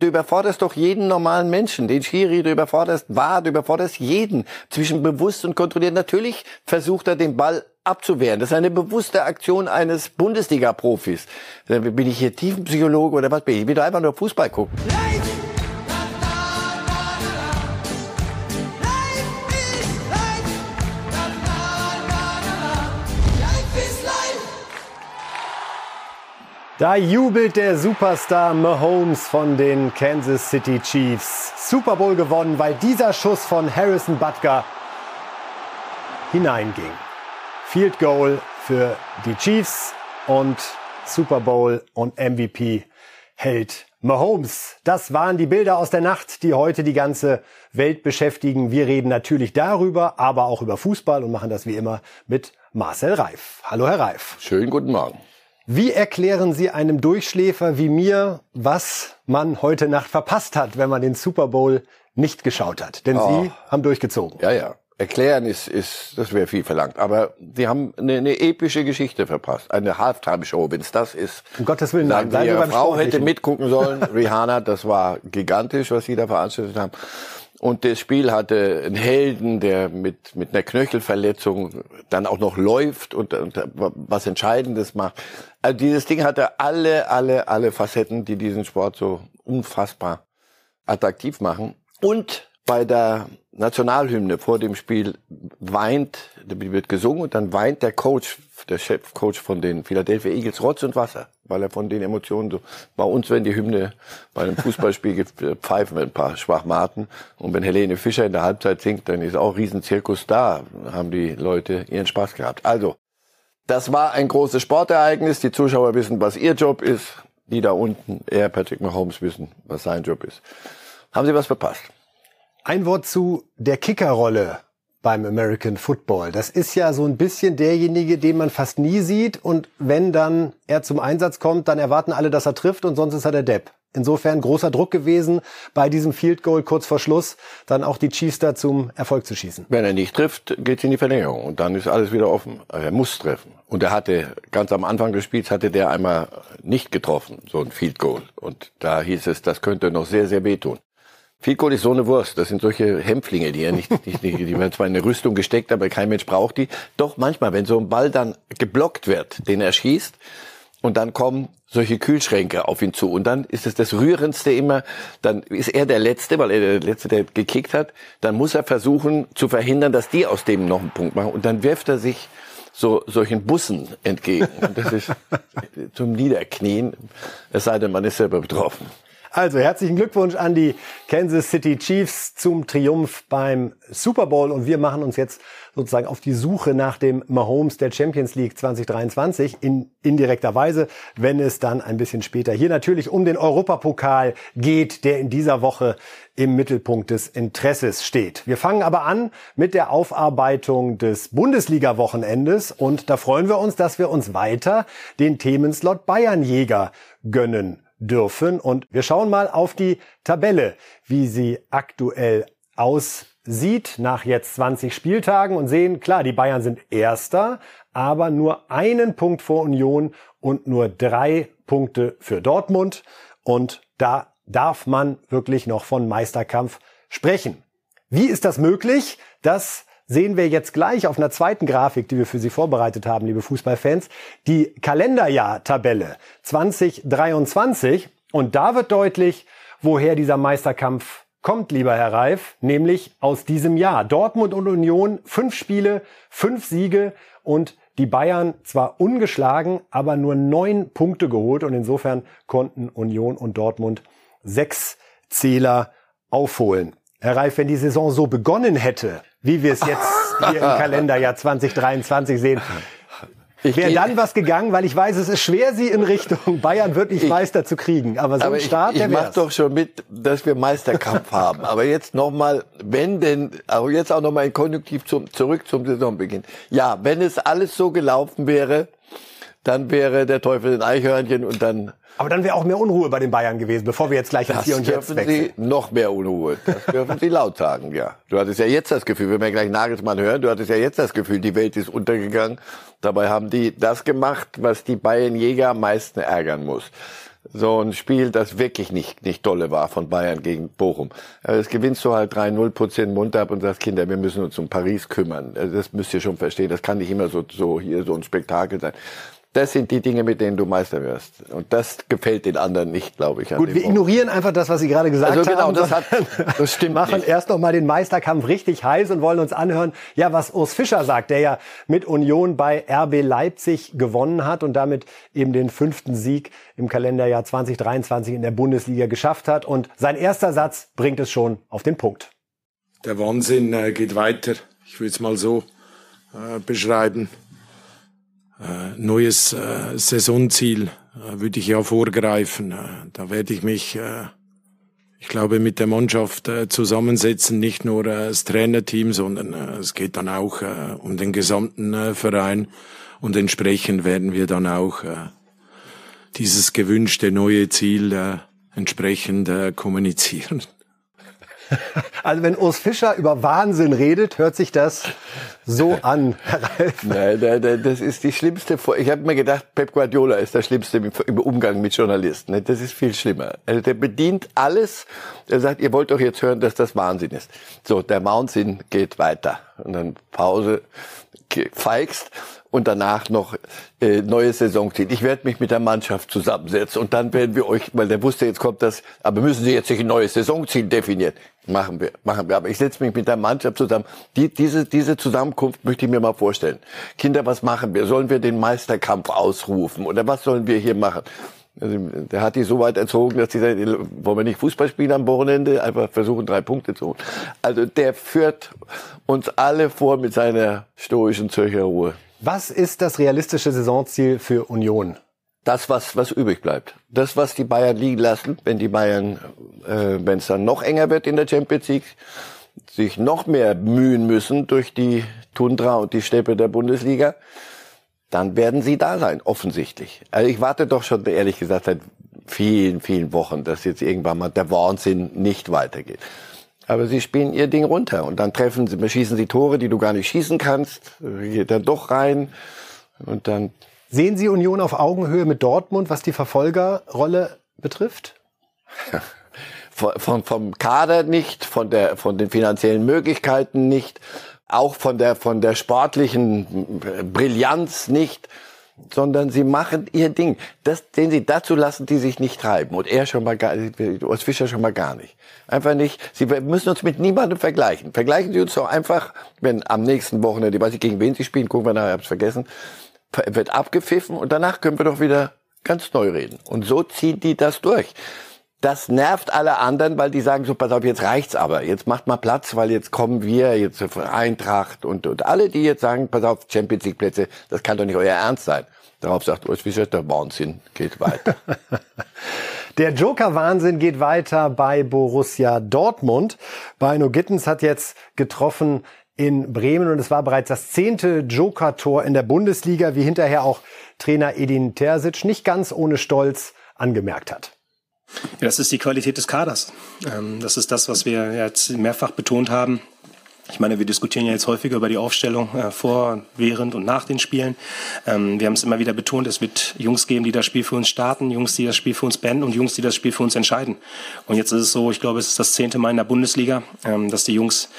Du überforderst doch jeden normalen Menschen. Den Schiri, du überforderst war, du überforderst jeden. Zwischen bewusst und kontrolliert. Natürlich versucht er den Ball abzuwehren. Das ist eine bewusste Aktion eines Bundesliga-Profis. Bin ich hier Tiefenpsychologe oder was bin ich? Ich will doch einfach nur Fußball gucken. Da jubelt der Superstar Mahomes von den Kansas City Chiefs. Super Bowl gewonnen, weil dieser Schuss von Harrison Butker hineinging. Field Goal für die Chiefs und Super Bowl und MVP hält Mahomes. Das waren die Bilder aus der Nacht, die heute die ganze Welt beschäftigen. Wir reden natürlich darüber, aber auch über Fußball und machen das wie immer mit Marcel Reif. Hallo, Herr Reif. Schönen guten Morgen. Wie erklären Sie einem Durchschläfer wie mir, was man heute Nacht verpasst hat, wenn man den Super Bowl nicht geschaut hat? Denn oh. Sie haben durchgezogen. Ja, ja. Erklären ist, ist das wäre viel verlangt. Aber Sie haben eine, eine epische Geschichte verpasst. Eine Halftime-Show, wenn es das ist. Um Gottes Willen, nein. Ihre Frau hätte mitgucken sollen. Rihanna, das war gigantisch, was Sie da veranstaltet haben. Und das Spiel hatte einen Helden, der mit, mit einer Knöchelverletzung dann auch noch läuft und, und was Entscheidendes macht. Also dieses Ding hatte alle, alle, alle Facetten, die diesen Sport so unfassbar attraktiv machen. Und bei der Nationalhymne vor dem Spiel weint, die wird gesungen und dann weint der Coach, der Chefcoach von den Philadelphia Eagles Rotz und Wasser, weil er von den Emotionen so, bei uns wenn die Hymne bei einem Fußballspiel pfeifen wir ein paar Schwachmaten und wenn Helene Fischer in der Halbzeit singt, dann ist auch Riesenzirkus da, haben die Leute ihren Spaß gehabt. Also, das war ein großes Sportereignis, die Zuschauer wissen, was ihr Job ist, die da unten, er, Patrick Mahomes, wissen, was sein Job ist. Haben Sie was verpasst? Ein Wort zu der Kickerrolle beim American Football. Das ist ja so ein bisschen derjenige, den man fast nie sieht. Und wenn dann er zum Einsatz kommt, dann erwarten alle, dass er trifft und sonst ist er der Depp. Insofern großer Druck gewesen, bei diesem Field Goal kurz vor Schluss dann auch die Chiefs da zum Erfolg zu schießen. Wenn er nicht trifft, geht's in die Verlängerung und dann ist alles wieder offen. Er muss treffen. Und er hatte ganz am Anfang des Spiels hatte der einmal nicht getroffen, so ein Field Goal. Und da hieß es, das könnte noch sehr, sehr wehtun. Vielkohl ist so eine Wurst. Das sind solche Hämpflinge, die ja nicht, nicht die, die werden zwar in eine Rüstung gesteckt, aber kein Mensch braucht die. Doch manchmal, wenn so ein Ball dann geblockt wird, den er schießt, und dann kommen solche Kühlschränke auf ihn zu. Und dann ist es das Rührendste immer, dann ist er der Letzte, weil er der Letzte, der gekickt hat. Dann muss er versuchen zu verhindern, dass die aus dem noch einen Punkt machen. Und dann wirft er sich so solchen Bussen entgegen. Und das ist zum Niederknien, es sei denn, man ist selber betroffen. Also herzlichen Glückwunsch an die Kansas City Chiefs zum Triumph beim Super Bowl und wir machen uns jetzt sozusagen auf die Suche nach dem Mahomes der Champions League 2023 in indirekter Weise, wenn es dann ein bisschen später hier natürlich um den Europapokal geht, der in dieser Woche im Mittelpunkt des Interesses steht. Wir fangen aber an mit der Aufarbeitung des Bundesliga-Wochenendes und da freuen wir uns, dass wir uns weiter den Themenslot Bayernjäger gönnen dürfen. Und wir schauen mal auf die Tabelle, wie sie aktuell aussieht nach jetzt 20 Spieltagen und sehen, klar, die Bayern sind Erster, aber nur einen Punkt vor Union und nur drei Punkte für Dortmund. Und da darf man wirklich noch von Meisterkampf sprechen. Wie ist das möglich, dass sehen wir jetzt gleich auf einer zweiten Grafik, die wir für Sie vorbereitet haben, liebe Fußballfans, die Kalenderjahr-Tabelle 2023. Und da wird deutlich, woher dieser Meisterkampf kommt, lieber Herr Reif, nämlich aus diesem Jahr. Dortmund und Union, fünf Spiele, fünf Siege und die Bayern zwar ungeschlagen, aber nur neun Punkte geholt und insofern konnten Union und Dortmund sechs Zähler aufholen. Herr Reif, wenn die Saison so begonnen hätte, wie wir es jetzt hier im Kalenderjahr 2023 sehen, Wäre dann was gegangen, weil ich weiß, es ist schwer, sie in Richtung Bayern wirklich ich, Meister zu kriegen. Aber so aber ein Start, ich, ich mach doch schon mit, dass wir Meisterkampf haben. Aber jetzt nochmal, wenn denn, aber jetzt auch nochmal in Konjunktiv zum, zurück zum Saisonbeginn. Ja, wenn es alles so gelaufen wäre, dann wäre der Teufel ein Eichhörnchen und dann aber dann wäre auch mehr Unruhe bei den Bayern gewesen, bevor wir jetzt gleich das Hier und Jetzt wechseln. Sie noch mehr Unruhe. Das dürfen Sie laut sagen, ja. Du hattest ja jetzt das Gefühl, wenn wir gleich Nagelsmann hören, du hattest ja jetzt das Gefühl, die Welt ist untergegangen. Dabei haben die das gemacht, was die Bayern-Jäger am meisten ärgern muss. so ein Spiel, das wirklich nicht, nicht dolle war von Bayern gegen Bochum. Also das gewinnst du halt 3-0, putzt den Mund ab und sagst, Kinder, wir müssen uns um Paris kümmern. Also das müsst ihr schon verstehen. Das kann nicht immer so, so hier so ein Spektakel sein. Das sind die Dinge, mit denen du Meister wirst. Und das gefällt den anderen nicht, glaube ich. Gut, wir ignorieren einfach das, was Sie gerade gesagt also genau, haben. Das, hat, das stimmt. machen nicht. erst noch mal den Meisterkampf richtig heiß und wollen uns anhören, ja, was Urs Fischer sagt, der ja mit Union bei RB Leipzig gewonnen hat und damit eben den fünften Sieg im Kalenderjahr 2023 in der Bundesliga geschafft hat. Und sein erster Satz bringt es schon auf den Punkt. Der Wahnsinn äh, geht weiter. Ich würde es mal so äh, beschreiben äh, neues äh, Saisonziel äh, würde ich ja vorgreifen. Äh, da werde ich mich, äh, ich glaube, mit der Mannschaft äh, zusammensetzen, nicht nur das Trainerteam, sondern es geht dann auch um den gesamten Verein und entsprechend werden wir dann auch dieses gewünschte neue Ziel entsprechend kommunizieren. Also wenn Urs Fischer über Wahnsinn redet, hört sich das so an, Herr Ralf. Nein, nein, nein, das ist die schlimmste. Ich habe mir gedacht, Pep Guardiola ist der Schlimmste im Umgang mit Journalisten. Das ist viel schlimmer. Also der bedient alles. Er sagt, ihr wollt doch jetzt hören, dass das Wahnsinn ist. So, der Wahnsinn geht weiter. Und dann Pause, feigst und danach noch äh, neue Saison zieht. Ich werde mich mit der Mannschaft zusammensetzen und dann werden wir euch, weil der wusste, jetzt kommt das, aber müssen Sie jetzt sich ein neues Saisonziel definieren. Machen wir, machen wir. Aber ich setze mich mit der Mannschaft zusammen. Die, diese, diese Zusammenkunft möchte ich mir mal vorstellen. Kinder, was machen wir? Sollen wir den Meisterkampf ausrufen oder was sollen wir hier machen? Also, der hat die so weit erzogen, dass die sagen, wollen wir nicht Fußball spielen am Wochenende, einfach versuchen, drei Punkte zu holen. Also der führt uns alle vor mit seiner stoischen Zürcher Ruhe. Was ist das realistische Saisonziel für Union? Das, was, was übrig bleibt. Das, was die Bayern liegen lassen, wenn die Bayern, äh, wenn es dann noch enger wird in der Champions League, sich noch mehr mühen müssen durch die Tundra und die Steppe der Bundesliga, dann werden sie da sein, offensichtlich. Also ich warte doch schon, ehrlich gesagt, seit vielen, vielen Wochen, dass jetzt irgendwann mal der Wahnsinn nicht weitergeht. Aber sie spielen ihr Ding runter und dann treffen sie, schießen sie Tore, die du gar nicht schießen kannst, geht dann doch rein und dann. Sehen Sie Union auf Augenhöhe mit Dortmund, was die Verfolgerrolle betrifft? von, vom Kader nicht, von der, von den finanziellen Möglichkeiten nicht, auch von der, von der sportlichen Brillanz nicht sondern sie machen ihr Ding. Das, den sie dazu lassen, die sich nicht treiben. Und er schon mal gar, Urs Fischer schon mal gar nicht. Einfach nicht. Sie müssen uns mit niemandem vergleichen. Vergleichen Sie uns doch einfach, wenn am nächsten Wochenende, ich weiß nicht, gegen wen Sie spielen, gucken wir nachher, ich hab's vergessen, wird abgepfiffen und danach können wir doch wieder ganz neu reden. Und so ziehen die das durch. Das nervt alle anderen, weil die sagen so, pass auf, jetzt reicht's aber. Jetzt macht mal Platz, weil jetzt kommen wir, jetzt Eintracht und, und alle, die jetzt sagen, pass auf, Champions League Plätze, das kann doch nicht euer Ernst sein. Darauf sagt Urs Fischer, der Wahnsinn geht weiter. Der Joker-Wahnsinn geht weiter bei Borussia Dortmund. Beino Gittens hat jetzt getroffen in Bremen und es war bereits das zehnte Joker-Tor in der Bundesliga, wie hinterher auch Trainer Edin Terzic nicht ganz ohne Stolz angemerkt hat. Ja, das ist die Qualität des Kaders. Ähm, das ist das, was wir jetzt mehrfach betont haben. Ich meine, wir diskutieren ja jetzt häufiger über die Aufstellung äh, vor, während und nach den Spielen. Ähm, wir haben es immer wieder betont, es wird Jungs geben, die das Spiel für uns starten, Jungs, die das Spiel für uns beenden und Jungs, die das Spiel für uns entscheiden. Und jetzt ist es so, ich glaube, es ist das zehnte Mal in der Bundesliga, ähm, dass die Jungs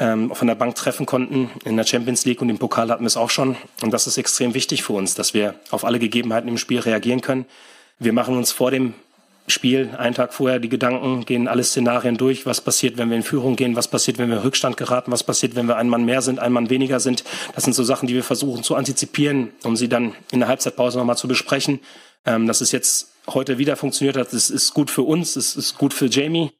ähm, von der Bank treffen konnten. In der Champions League und im Pokal hatten wir es auch schon. Und das ist extrem wichtig für uns, dass wir auf alle Gegebenheiten im Spiel reagieren können. Wir machen uns vor dem Spiel, einen Tag vorher die Gedanken, gehen alle Szenarien durch, was passiert, wenn wir in Führung gehen, was passiert, wenn wir in Rückstand geraten, was passiert, wenn wir ein Mann mehr sind, ein Mann weniger sind. Das sind so Sachen, die wir versuchen zu antizipieren, um sie dann in der Halbzeitpause nochmal zu besprechen. Ähm, dass es jetzt heute wieder funktioniert hat, das ist gut für uns, es ist gut für Jamie.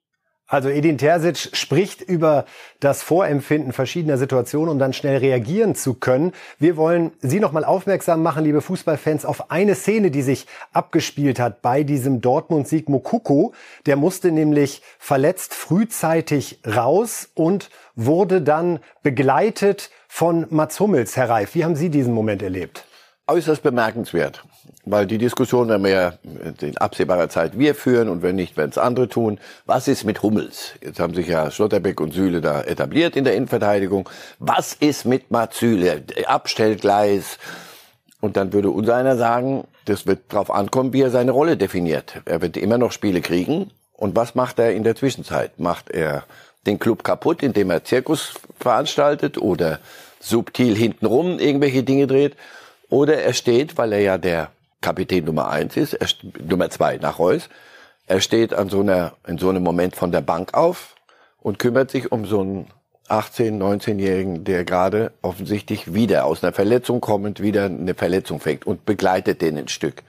Also Edin Terzic spricht über das Vorempfinden verschiedener Situationen, um dann schnell reagieren zu können. Wir wollen Sie noch mal aufmerksam machen, liebe Fußballfans, auf eine Szene, die sich abgespielt hat bei diesem Dortmund-Sieg Mokoko. Der musste nämlich verletzt frühzeitig raus und wurde dann begleitet von Mats Hummels, Herr Reif. Wie haben Sie diesen Moment erlebt? Äußerst bemerkenswert weil die Diskussion werden wir ja in absehbarer Zeit wir führen und wenn nicht, werden es andere tun. Was ist mit Hummels? Jetzt haben sich ja Schlotterbeck und Süle da etabliert in der Innenverteidigung. Was ist mit Mats Süle? Abstellgleis. Und dann würde unser einer sagen, das wird darauf ankommen, wie er seine Rolle definiert. Er wird immer noch Spiele kriegen. Und was macht er in der Zwischenzeit? Macht er den Club kaputt, indem er Zirkus veranstaltet oder subtil hintenrum irgendwelche Dinge dreht? Oder er steht, weil er ja der Kapitän Nummer eins ist, er, Nummer zwei nach Reus, er steht an so einer, in so einem Moment von der Bank auf und kümmert sich um so einen 18-, 19-Jährigen, der gerade offensichtlich wieder aus einer Verletzung kommend wieder eine Verletzung fängt und begleitet den ein Stück.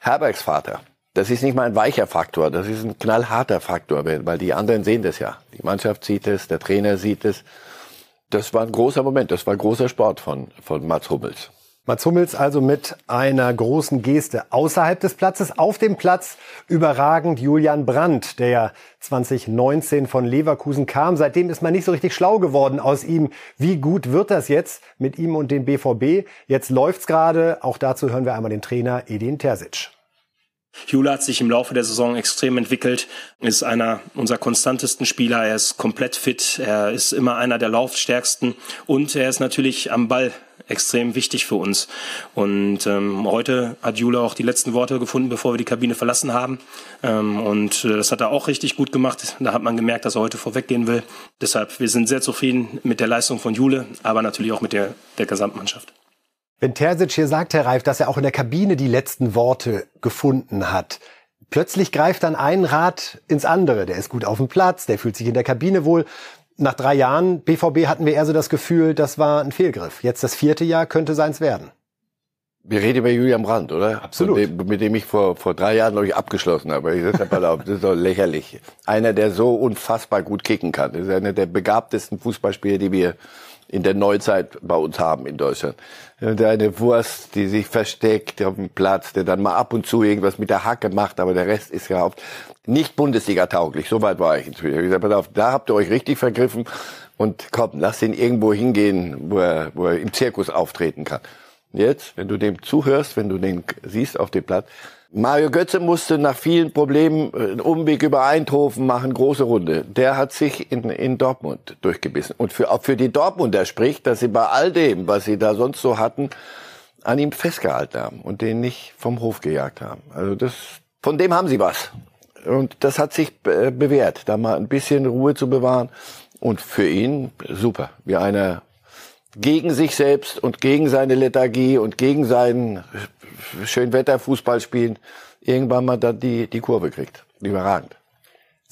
Herbergs Vater, das ist nicht mal ein weicher Faktor, das ist ein knallharter Faktor, weil die anderen sehen das ja. Die Mannschaft sieht es, der Trainer sieht es. Das war ein großer Moment, das war großer Sport von, von Mats Hummels. Mats Hummels also mit einer großen Geste außerhalb des Platzes. Auf dem Platz überragend Julian Brandt, der ja 2019 von Leverkusen kam. Seitdem ist man nicht so richtig schlau geworden aus ihm. Wie gut wird das jetzt mit ihm und dem BVB? Jetzt läuft's gerade. Auch dazu hören wir einmal den Trainer Edin Terzic. Jule hat sich im Laufe der Saison extrem entwickelt, ist einer unserer konstantesten Spieler, er ist komplett fit, er ist immer einer der laufstärksten und er ist natürlich am Ball extrem wichtig für uns. Und ähm, heute hat Jule auch die letzten Worte gefunden, bevor wir die Kabine verlassen haben. Ähm, und äh, das hat er auch richtig gut gemacht. Da hat man gemerkt, dass er heute vorweggehen will. Deshalb, wir sind sehr zufrieden mit der Leistung von Jule, aber natürlich auch mit der, der Gesamtmannschaft. Wenn Terzic hier sagt, Herr Reif, dass er auch in der Kabine die letzten Worte gefunden hat, plötzlich greift dann ein Rad ins andere. Der ist gut auf dem Platz, der fühlt sich in der Kabine wohl nach drei Jahren BVB hatten wir eher so das Gefühl, das war ein Fehlgriff. Jetzt das vierte Jahr könnte seins werden. Wir reden über Julian Brandt, oder? Absolut. Dem, mit dem ich vor, vor drei Jahren, glaube ich, abgeschlossen habe. Ich sag mal auf, das ist doch lächerlich. Einer, der so unfassbar gut kicken kann. Das ist einer der begabtesten Fußballspieler, die wir in der Neuzeit bei uns haben in Deutschland. Eine Wurst, die sich versteckt auf dem Platz, der dann mal ab und zu irgendwas mit der Hacke macht, aber der Rest ist ja oft nicht Bundesliga-tauglich. So weit war ich inzwischen. Ich habe gesagt, pass auf, da habt ihr euch richtig vergriffen und komm, lass ihn irgendwo hingehen, wo er, wo er im Zirkus auftreten kann. Jetzt, wenn du dem zuhörst, wenn du den siehst auf dem Platz, Mario Götze musste nach vielen Problemen äh, einen Umweg über Eindhoven machen, große Runde. Der hat sich in, in Dortmund durchgebissen. Und für, auch für die Dortmunder spricht, dass sie bei all dem, was sie da sonst so hatten, an ihm festgehalten haben und den nicht vom Hof gejagt haben. Also das, von dem haben sie was. Und das hat sich äh, bewährt, da mal ein bisschen Ruhe zu bewahren. Und für ihn super, wie einer gegen sich selbst und gegen seine Lethargie und gegen seinen Schönwetterfußball spielen, irgendwann mal da die, die Kurve kriegt. Überragend.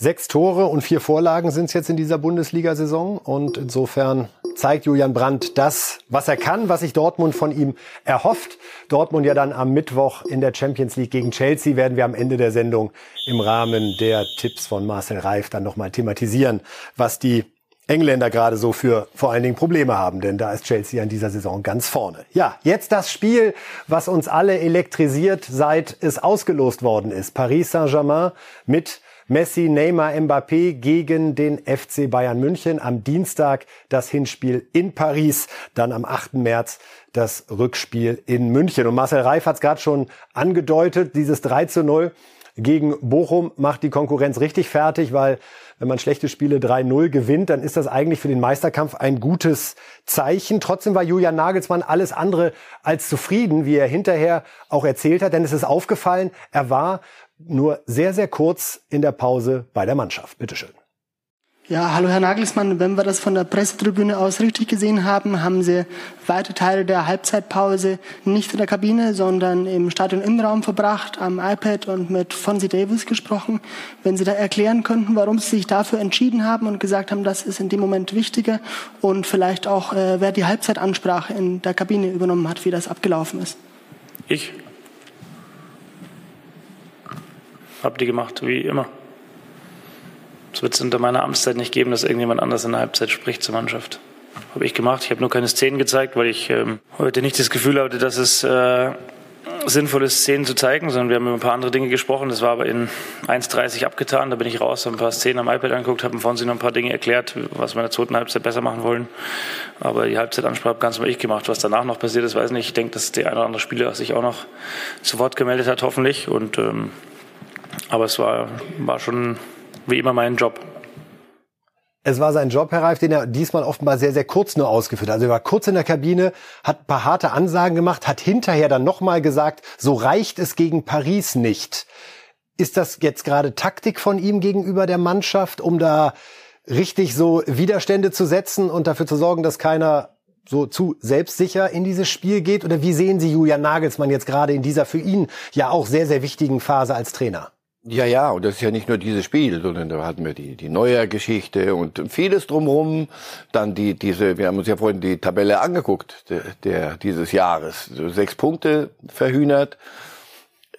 Sechs Tore und vier Vorlagen sind es jetzt in dieser Bundesliga-Saison. Und insofern zeigt Julian Brandt das, was er kann, was sich Dortmund von ihm erhofft. Dortmund ja dann am Mittwoch in der Champions League gegen Chelsea werden wir am Ende der Sendung im Rahmen der Tipps von Marcel Reif dann nochmal thematisieren, was die Engländer gerade so für vor allen Dingen Probleme haben, denn da ist Chelsea an dieser Saison ganz vorne. Ja, jetzt das Spiel, was uns alle elektrisiert, seit es ausgelost worden ist. Paris Saint-Germain mit Messi, Neymar, Mbappé gegen den FC Bayern München. Am Dienstag das Hinspiel in Paris, dann am 8. März das Rückspiel in München. Und Marcel Reif hat es gerade schon angedeutet, dieses 3 zu 0 gegen Bochum macht die Konkurrenz richtig fertig, weil wenn man schlechte Spiele 3-0 gewinnt, dann ist das eigentlich für den Meisterkampf ein gutes Zeichen. Trotzdem war Julian Nagelsmann alles andere als zufrieden, wie er hinterher auch erzählt hat, denn es ist aufgefallen, er war nur sehr, sehr kurz in der Pause bei der Mannschaft. Bitteschön. Ja, hallo Herr Nagelsmann. Wenn wir das von der Pressetribüne aus richtig gesehen haben, haben Sie weite Teile der Halbzeitpause nicht in der Kabine, sondern im Stadion Innenraum verbracht, am iPad und mit Fonzie Davis gesprochen. Wenn Sie da erklären könnten, warum Sie sich dafür entschieden haben und gesagt haben, das ist in dem Moment wichtiger und vielleicht auch, äh, wer die Halbzeitansprache in der Kabine übernommen hat, wie das abgelaufen ist. Ich habe die gemacht, wie immer. Es wird es unter meiner Amtszeit nicht geben, dass irgendjemand anders in der Halbzeit spricht zur Mannschaft. Habe ich gemacht. Ich habe nur keine Szenen gezeigt, weil ich ähm, heute nicht das Gefühl hatte, dass es äh, sinnvoll ist, Szenen zu zeigen, sondern wir haben über ein paar andere Dinge gesprochen. Das war aber in 1,30 abgetan. Da bin ich raus, habe ein paar Szenen am iPad angeguckt, habe von Sie noch ein paar Dinge erklärt, was wir in der zweiten Halbzeit besser machen wollen. Aber die Halbzeitansprache habe ganz mal ich gemacht. Was danach noch passiert ist, weiß ich nicht. Ich denke, dass der eine oder andere Spieler sich auch noch zu Wort gemeldet hat, hoffentlich. Und ähm, aber es war, war schon wie immer mein Job. Es war sein Job, Herr Reif, den er diesmal offenbar sehr, sehr kurz nur ausgeführt hat. Also er war kurz in der Kabine, hat ein paar harte Ansagen gemacht, hat hinterher dann nochmal gesagt, so reicht es gegen Paris nicht. Ist das jetzt gerade Taktik von ihm gegenüber der Mannschaft, um da richtig so Widerstände zu setzen und dafür zu sorgen, dass keiner so zu selbstsicher in dieses Spiel geht? Oder wie sehen Sie Julian Nagelsmann jetzt gerade in dieser für ihn ja auch sehr, sehr wichtigen Phase als Trainer? Ja, ja, und das ist ja nicht nur dieses Spiel, sondern da hatten wir die, die Neuer-Geschichte und vieles drumherum. Dann die, diese, wir haben uns ja vorhin die Tabelle angeguckt, der, der dieses Jahres. So sechs Punkte verhühnert.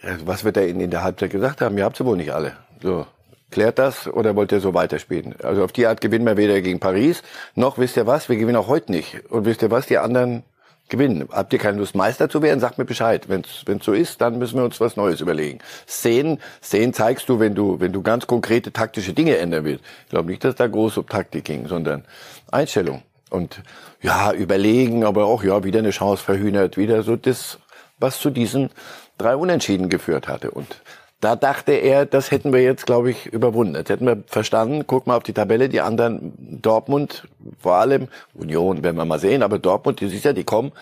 Äh, was wird er Ihnen in der Halbzeit gesagt haben? Ihr habt sie wohl nicht alle. So. Klärt das oder wollt ihr so weiterspielen? Also auf die Art gewinnen wir weder gegen Paris, noch wisst ihr was, wir gewinnen auch heute nicht. Und wisst ihr was, die anderen gewinnen. Habt ihr keine Lust, Meister zu werden? Sagt mir Bescheid. Wenn es so ist, dann müssen wir uns was Neues überlegen. Szenen, Szenen zeigst du, wenn du, wenn du ganz konkrete taktische Dinge ändern willst. Ich glaube nicht, dass da groß um Taktik ging, sondern Einstellung. Und ja, überlegen, aber auch ja, wieder eine Chance verhühnert, wieder so das, was zu diesen drei Unentschieden geführt hatte. Und da dachte er, das hätten wir jetzt, glaube ich, überwunden. Das hätten wir verstanden. Guck mal auf die Tabelle, die anderen, Dortmund, vor allem, Union werden wir mal sehen, aber Dortmund, die siehst ja, die kommen.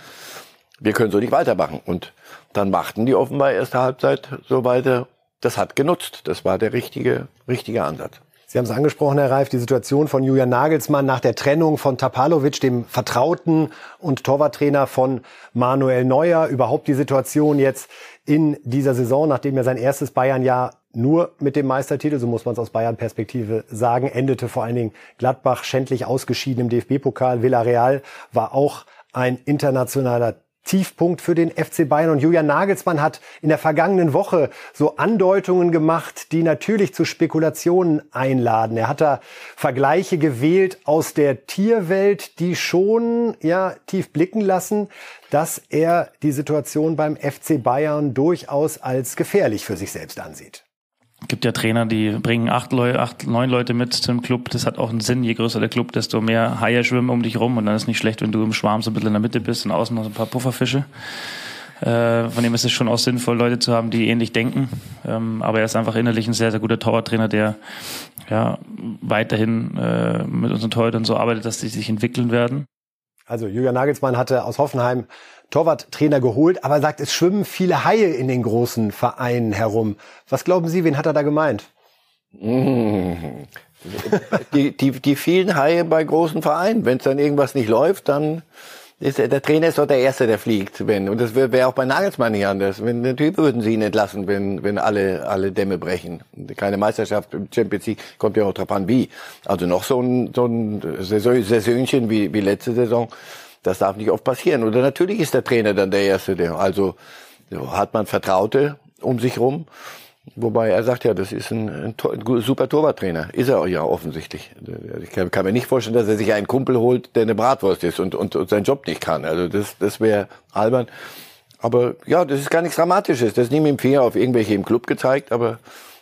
Wir können so nicht weitermachen. Und dann machten die offenbar erste Halbzeit so weiter. Das hat genutzt. Das war der richtige, richtige Ansatz. Sie haben es angesprochen, Herr Reif, die Situation von Julian Nagelsmann nach der Trennung von Tapalovic, dem Vertrauten und Torwarttrainer von Manuel Neuer. Überhaupt die Situation jetzt in dieser Saison, nachdem er sein erstes Bayern-Jahr nur mit dem Meistertitel, so muss man es aus Bayern-Perspektive sagen, endete vor allen Dingen Gladbach schändlich ausgeschieden im DFB-Pokal. Villarreal war auch ein internationaler Tiefpunkt für den FC Bayern. Und Julian Nagelsmann hat in der vergangenen Woche so Andeutungen gemacht, die natürlich zu Spekulationen einladen. Er hat da Vergleiche gewählt aus der Tierwelt, die schon ja tief blicken lassen, dass er die Situation beim FC Bayern durchaus als gefährlich für sich selbst ansieht gibt ja Trainer, die bringen acht, Leute, acht, neun Leute mit zum Club. Das hat auch einen Sinn. Je größer der Club, desto mehr Haie schwimmen um dich rum. Und dann ist nicht schlecht, wenn du im Schwarm so ein bisschen in der Mitte bist und außen noch so ein paar Pufferfische. Äh, von dem ist es schon auch sinnvoll, Leute zu haben, die ähnlich denken. Ähm, aber er ist einfach innerlich ein sehr, sehr guter Torwarttrainer, der ja weiterhin äh, mit unseren Torhütern so arbeitet, dass die sich entwickeln werden. Also Julian Nagelsmann hatte aus Hoffenheim Torwarttrainer geholt, aber sagt, es schwimmen viele Haie in den großen Vereinen herum. Was glauben Sie, wen hat er da gemeint? Die, die, die vielen Haie bei großen Vereinen. Wenn es dann irgendwas nicht läuft, dann ist der, der Trainer ist doch der Erste, der fliegt. Wenn, und das wäre wär auch bei Nagelsmann nicht anders. Wenn, natürlich würden sie ihn entlassen, wenn, wenn alle, alle Dämme brechen. Keine Meisterschaft im Champions League kommt ja auch drauf an, wie. Also noch so ein, so ein Saisonchen wie, wie letzte Saison. Das darf nicht oft passieren. Oder natürlich ist der Trainer dann der Erste, der, also, so hat man Vertraute um sich rum. Wobei er sagt ja, das ist ein, ein, ein super Torwarttrainer. Ist er ja offensichtlich. Ich kann, kann, mir nicht vorstellen, dass er sich einen Kumpel holt, der eine Bratwurst ist und, und, und seinen Job nicht kann. Also das, das wäre albern. Aber ja, das ist gar nichts Dramatisches. Das ist nie mit dem Finger auf irgendwelche im Club gezeigt, aber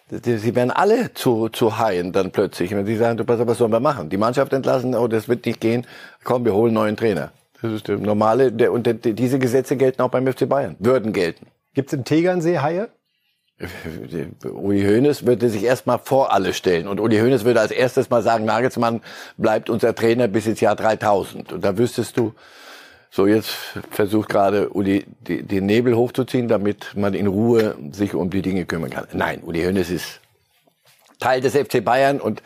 sie werden alle zu, zu Haien dann plötzlich. Wenn sie sagen, pass auf, was sollen wir machen? Die Mannschaft entlassen, oh, das wird nicht gehen. Komm, wir holen einen neuen Trainer. Das ist der normale, der, und der, diese Gesetze gelten auch beim FC Bayern. Würden gelten. Gibt es im Tegernsee Haie? Uli Hoeneß würde sich erstmal vor alle stellen. Und Uli Hoeneß würde als erstes mal sagen, Nagelsmann bleibt unser Trainer bis ins Jahr 3000. Und da wüsstest du, so jetzt versucht gerade Uli die, den Nebel hochzuziehen, damit man in Ruhe sich um die Dinge kümmern kann. Nein, Uli Hoeneß ist Teil des FC Bayern und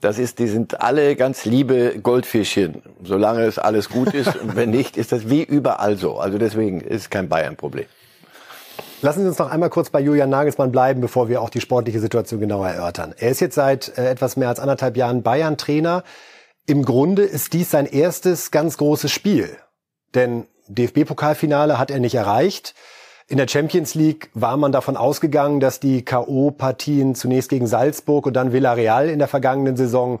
das ist, die sind alle ganz liebe Goldfischchen, solange es alles gut ist. Und wenn nicht, ist das wie überall so. Also deswegen ist kein Bayern-Problem. Lassen Sie uns noch einmal kurz bei Julian Nagelsmann bleiben, bevor wir auch die sportliche Situation genauer erörtern. Er ist jetzt seit äh, etwas mehr als anderthalb Jahren Bayern-Trainer. Im Grunde ist dies sein erstes ganz großes Spiel. Denn DFB-Pokalfinale hat er nicht erreicht. In der Champions League war man davon ausgegangen, dass die K.O.-Partien zunächst gegen Salzburg und dann Villarreal in der vergangenen Saison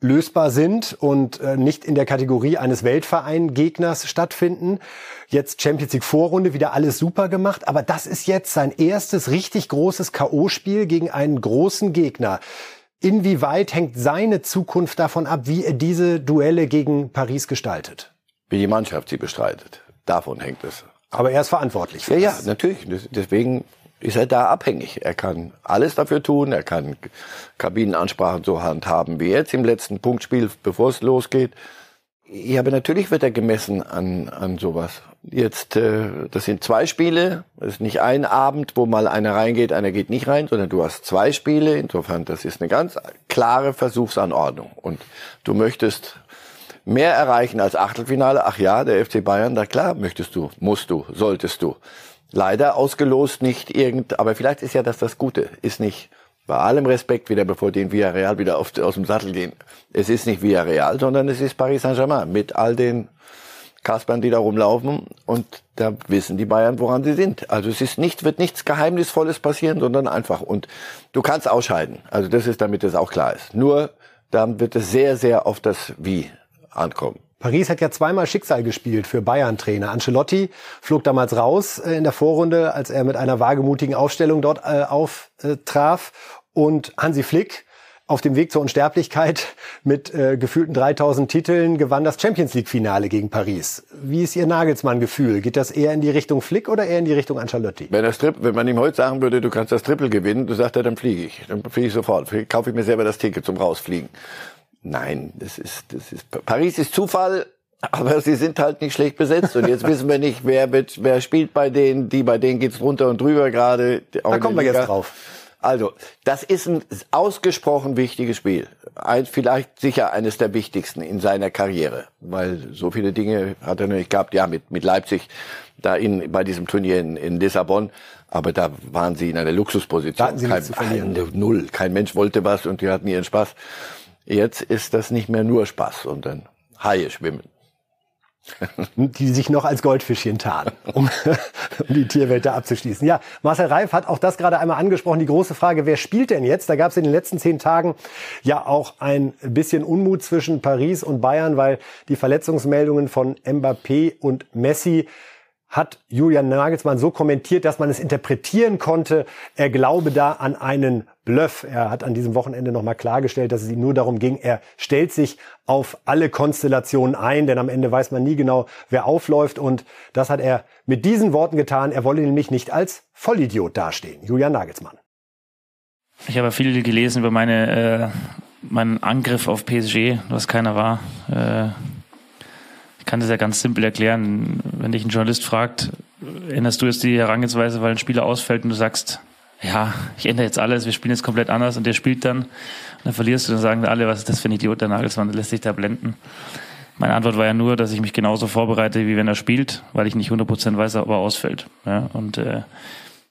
lösbar sind und äh, nicht in der Kategorie eines Weltverein-Gegners stattfinden. Jetzt Champions League Vorrunde wieder alles super gemacht, aber das ist jetzt sein erstes richtig großes KO-Spiel gegen einen großen Gegner. Inwieweit hängt seine Zukunft davon ab, wie er diese Duelle gegen Paris gestaltet? Wie die Mannschaft sie bestreitet. Davon hängt es. Aber er ist verantwortlich. Für ja, das. ja, natürlich. Deswegen ist er da abhängig. Er kann alles dafür tun, er kann Kabinenansprachen so handhaben wie jetzt im letzten Punktspiel, bevor es losgeht. Ja, aber natürlich wird er gemessen an, an sowas. Jetzt, äh, das sind zwei Spiele. Das ist nicht ein Abend, wo mal einer reingeht, einer geht nicht rein, sondern du hast zwei Spiele. Insofern, das ist eine ganz klare Versuchsanordnung. Und du möchtest mehr erreichen als Achtelfinale. Ach ja, der FC Bayern, da klar, möchtest du, musst du, solltest du. Leider ausgelost nicht irgend, aber vielleicht ist ja das das Gute, ist nicht bei allem Respekt wieder, bevor den Villarreal wieder auf, aus dem Sattel gehen. Es ist nicht Villarreal, sondern es ist Paris Saint-Germain mit all den Kaspern, die da rumlaufen. Und da wissen die Bayern, woran sie sind. Also es ist nicht, wird nichts Geheimnisvolles passieren, sondern einfach. Und du kannst ausscheiden. Also das ist, damit es auch klar ist. Nur, dann wird es sehr, sehr auf das Wie ankommen. Paris hat ja zweimal Schicksal gespielt für Bayern-Trainer. Ancelotti flog damals raus äh, in der Vorrunde, als er mit einer wagemutigen Aufstellung dort äh, auftraf. Und Hansi Flick auf dem Weg zur Unsterblichkeit mit äh, gefühlten 3000 Titeln gewann das Champions League-Finale gegen Paris. Wie ist Ihr Nagelsmann-Gefühl? Geht das eher in die Richtung Flick oder eher in die Richtung Ancelotti? Wenn, das Tri wenn man ihm heute sagen würde, du kannst das Triple gewinnen, du sagst er, dann fliege ich. Dann fliege ich sofort. Kaufe ich mir selber das Ticket zum Rausfliegen. Nein, das ist, das ist, Paris ist Zufall, aber sie sind halt nicht schlecht besetzt. Und jetzt wissen wir nicht, wer, wird, wer spielt bei denen, die, bei denen geht's runter und drüber gerade. Da kommen wir jetzt drauf. Also, das ist ein ausgesprochen wichtiges Spiel. Ein, vielleicht sicher eines der wichtigsten in seiner Karriere, weil so viele Dinge hat er nicht gehabt. Ja, mit, mit Leipzig, da in, bei diesem Turnier in, in Lissabon. Aber da waren sie in einer Luxusposition. Da hatten sie kein, zu verlieren. Null. Kein Mensch wollte was und die hatten ihren Spaß. Jetzt ist das nicht mehr nur Spaß, sondern Haie schwimmen. die sich noch als Goldfischchen tarnen, um, um, die Tierwelt da abzuschließen. Ja, Marcel Reif hat auch das gerade einmal angesprochen, die große Frage, wer spielt denn jetzt? Da gab es in den letzten zehn Tagen ja auch ein bisschen Unmut zwischen Paris und Bayern, weil die Verletzungsmeldungen von Mbappé und Messi hat Julian Nagelsmann so kommentiert, dass man es interpretieren konnte. Er glaube da an einen Bluff. Er hat an diesem Wochenende nochmal klargestellt, dass es ihm nur darum ging, er stellt sich auf alle Konstellationen ein, denn am Ende weiß man nie genau, wer aufläuft. Und das hat er mit diesen Worten getan. Er wolle nämlich nicht als Vollidiot dastehen. Julian Nagelsmann. Ich habe viel gelesen über meine, äh, meinen Angriff auf PSG, was keiner war. Äh kann das ja ganz simpel erklären. Wenn dich ein Journalist fragt, änderst du jetzt die Herangehensweise, weil ein Spieler ausfällt und du sagst, ja, ich ändere jetzt alles, wir spielen jetzt komplett anders und der spielt dann, und dann verlierst du, dann sagen alle, was ist das für ein Idiot, der Nagelsmann, lässt sich da blenden. Meine Antwort war ja nur, dass ich mich genauso vorbereite, wie wenn er spielt, weil ich nicht 100% weiß, ob er ausfällt. Ja, und äh,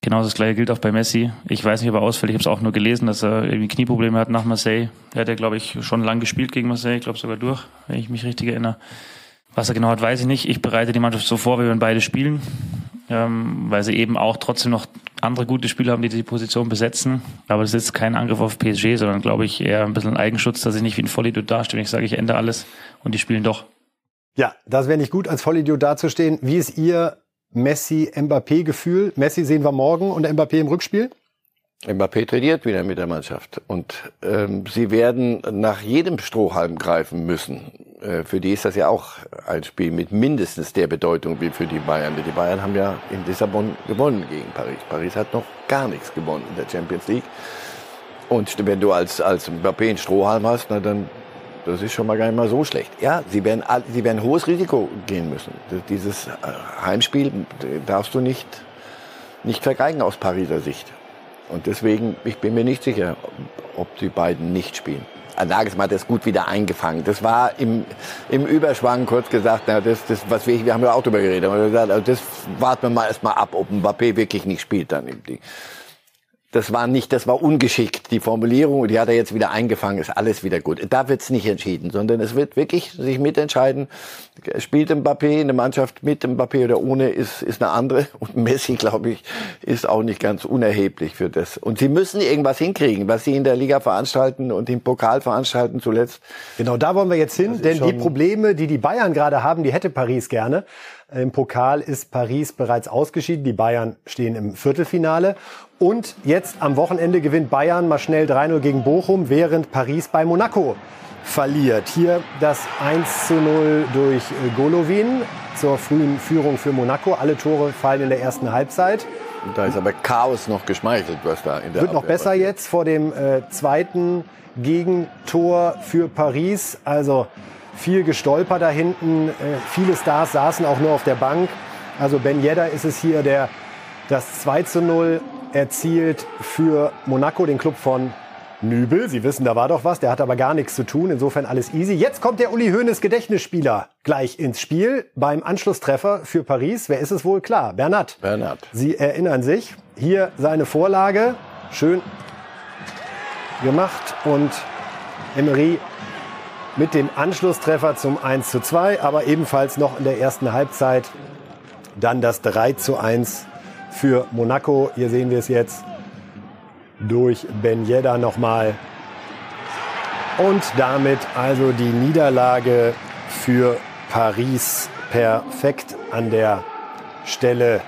genau das gleiche gilt auch bei Messi. Ich weiß nicht, ob er ausfällt. Ich habe es auch nur gelesen, dass er irgendwie Knieprobleme hat nach Marseille. Er hat ja, glaube ich, schon lang gespielt gegen Marseille, ich glaube sogar durch, wenn ich mich richtig erinnere. Was er genau hat, weiß ich nicht. Ich bereite die Mannschaft so vor, wie wir beide spielen, ähm, weil sie eben auch trotzdem noch andere gute Spieler haben, die die Position besetzen. Aber das ist kein Angriff auf PSG, sondern glaube ich eher ein bisschen Eigenschutz, dass ich nicht wie ein Vollidiot dastehe. Ich sage, ich ändere alles und die spielen doch. Ja, das wäre nicht gut, als Vollidiot dazustehen. Wie ist Ihr Messi-Mbappé-Gefühl? Messi sehen wir morgen und Mbappé im Rückspiel? Mbappé trainiert wieder mit der Mannschaft und ähm, sie werden nach jedem Strohhalm greifen müssen. Äh, für die ist das ja auch ein Spiel mit mindestens der Bedeutung wie für die Bayern. Die Bayern haben ja in Lissabon gewonnen gegen Paris. Paris hat noch gar nichts gewonnen in der Champions League. Und wenn du als, als Mbappé einen Strohhalm hast, na dann, das ist schon mal gar nicht mal so schlecht. Ja, sie werden, sie werden hohes Risiko gehen müssen. Dieses äh, Heimspiel darfst du nicht, nicht vergeigen aus Pariser Sicht. Und deswegen, ich bin mir nicht sicher, ob die beiden nicht spielen. Nagelsmann hat das gut wieder eingefangen. Das war im, im Überschwang kurz gesagt, na, das, das, was wir, wir haben ja auch darüber geredet, aber gesagt, also das warten wir mal erstmal ab, ob Mbappé wirklich nicht spielt dann im Ding das war nicht, das war ungeschickt. Die Formulierung, die hat er jetzt wieder eingefangen, ist alles wieder gut. Da wird's nicht entschieden, sondern es wird wirklich sich mitentscheiden. Spielt Mbappé eine Mannschaft mit Mbappé oder ohne, ist, ist eine andere. Und Messi, glaube ich, ist auch nicht ganz unerheblich für das. Und sie müssen irgendwas hinkriegen, was sie in der Liga veranstalten und im Pokal veranstalten zuletzt. Genau, da wollen wir jetzt hin, denn die Probleme, die die Bayern gerade haben, die hätte Paris gerne. Im Pokal ist Paris bereits ausgeschieden. Die Bayern stehen im Viertelfinale. Und jetzt am Wochenende gewinnt Bayern mal schnell 3-0 gegen Bochum, während Paris bei Monaco verliert. Hier das 1 zu 0 durch Golovin zur frühen Führung für Monaco. Alle Tore fallen in der ersten Halbzeit. Da ist aber Chaos noch geschmeichelt, was da in der Wird noch Abwehr besser passiert. jetzt vor dem äh, zweiten Gegentor für Paris. Also viel gestolpert da hinten. Äh, viele Stars saßen auch nur auf der Bank. Also Ben Yedda ist es hier, der das 2 zu 0 erzielt für Monaco, den Club von Nübel. Sie wissen, da war doch was. Der hat aber gar nichts zu tun. Insofern alles easy. Jetzt kommt der Uli Hoeneß Gedächtnisspieler gleich ins Spiel beim Anschlusstreffer für Paris. Wer ist es wohl? Klar, Bernat. Bernhard. Sie erinnern sich. Hier seine Vorlage. Schön gemacht. Und Emery mit dem Anschlusstreffer zum 1 zu 2. Aber ebenfalls noch in der ersten Halbzeit dann das 3 zu 1 für Monaco. Hier sehen wir es jetzt durch Ben Yedda nochmal. Und damit also die Niederlage für Paris perfekt an der Stelle.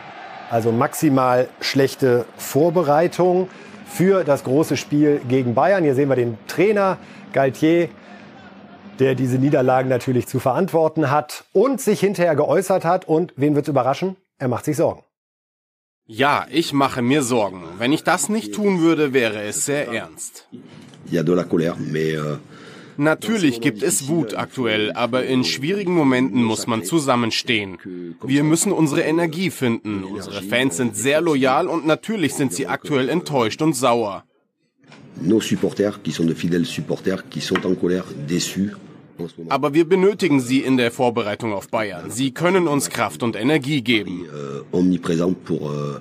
Also maximal schlechte Vorbereitung für das große Spiel gegen Bayern. Hier sehen wir den Trainer Galtier, der diese Niederlagen natürlich zu verantworten hat und sich hinterher geäußert hat. Und wen wird's überraschen? Er macht sich Sorgen. Ja, ich mache mir Sorgen. Wenn ich das nicht tun würde, wäre es sehr ernst. Euh, Natürlich gibt es Wut aktuell, aber in schwierigen Momenten muss man zusammenstehen. Wir müssen unsere Energie finden. Unsere Fans sind sehr loyal und natürlich sind sie aktuell enttäuscht und sauer. nos supporters, qui sont de fidèles supporters, qui sont en colère, déçus Aber wir benötigen sie in der Vorbereitung auf Bayern. Sie können uns Kraft und Energie geben. euh, pour euh.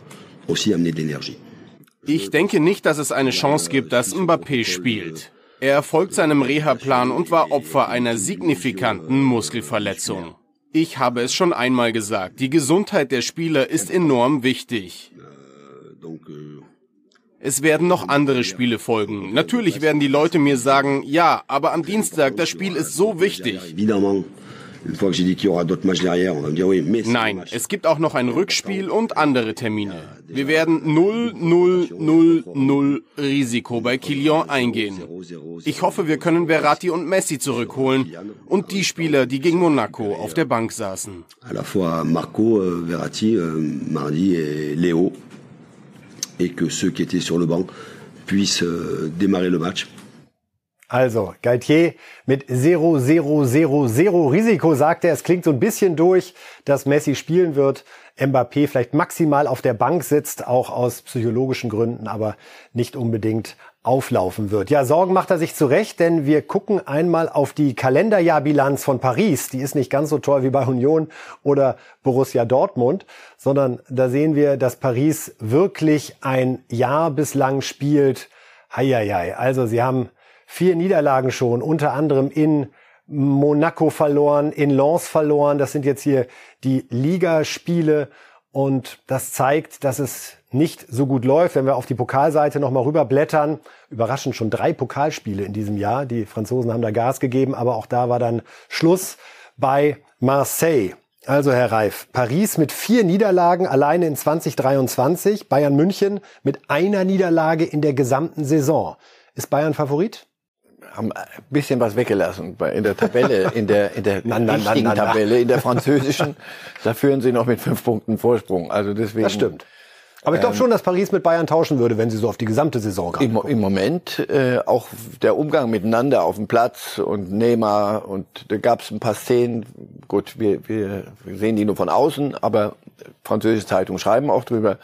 Ich denke nicht, dass es eine Chance gibt, dass Mbappé spielt. Er folgt seinem Reha-Plan und war Opfer einer signifikanten Muskelverletzung. Ich habe es schon einmal gesagt, die Gesundheit der Spieler ist enorm wichtig. Es werden noch andere Spiele folgen. Natürlich werden die Leute mir sagen, ja, aber am Dienstag, das Spiel ist so wichtig. Nein, es gibt auch noch ein Rückspiel und andere Termine. Wir werden 0-0-0-0 Risiko bei Kilian eingehen. 0-0, Ich hoffe, wir können Verratti und Messi zurückholen und die Spieler, die gegen Monaco auf der Bank saßen. à la fois Marco, euh, Verratti, euh, Mardi et Léo, et que ceux qui étaient sur le banc puissent euh, démarrer le match. Also, Galtier mit 0, 0, 0, 0 Risiko sagt er. Es klingt so ein bisschen durch, dass Messi spielen wird. Mbappé vielleicht maximal auf der Bank sitzt, auch aus psychologischen Gründen, aber nicht unbedingt auflaufen wird. Ja, Sorgen macht er sich zurecht, denn wir gucken einmal auf die Kalenderjahrbilanz von Paris. Die ist nicht ganz so toll wie bei Union oder Borussia Dortmund, sondern da sehen wir, dass Paris wirklich ein Jahr bislang spielt. Heieiei. Also sie haben vier Niederlagen schon, unter anderem in Monaco verloren, in Lens verloren. Das sind jetzt hier die Ligaspiele und das zeigt, dass es nicht so gut läuft. Wenn wir auf die Pokalseite nochmal rüberblättern, überraschend schon drei Pokalspiele in diesem Jahr. Die Franzosen haben da Gas gegeben, aber auch da war dann Schluss bei Marseille. Also Herr Reif, Paris mit vier Niederlagen alleine in 2023, Bayern München mit einer Niederlage in der gesamten Saison. Ist Bayern Favorit? haben ein bisschen was weggelassen in der Tabelle, in der, in der Na, na, richtigen na. Tabelle, in der französischen. Da führen sie noch mit fünf Punkten Vorsprung. Also deswegen. Das stimmt. Aber ich glaube schon, dass Paris mit Bayern tauschen würde, wenn sie so auf die gesamte Saison gerade Im, Im Moment äh, auch der Umgang miteinander auf dem Platz und Neymar und da gab es ein paar Szenen. Gut, wir, wir sehen die nur von außen, aber französische Zeitungen schreiben auch drüber.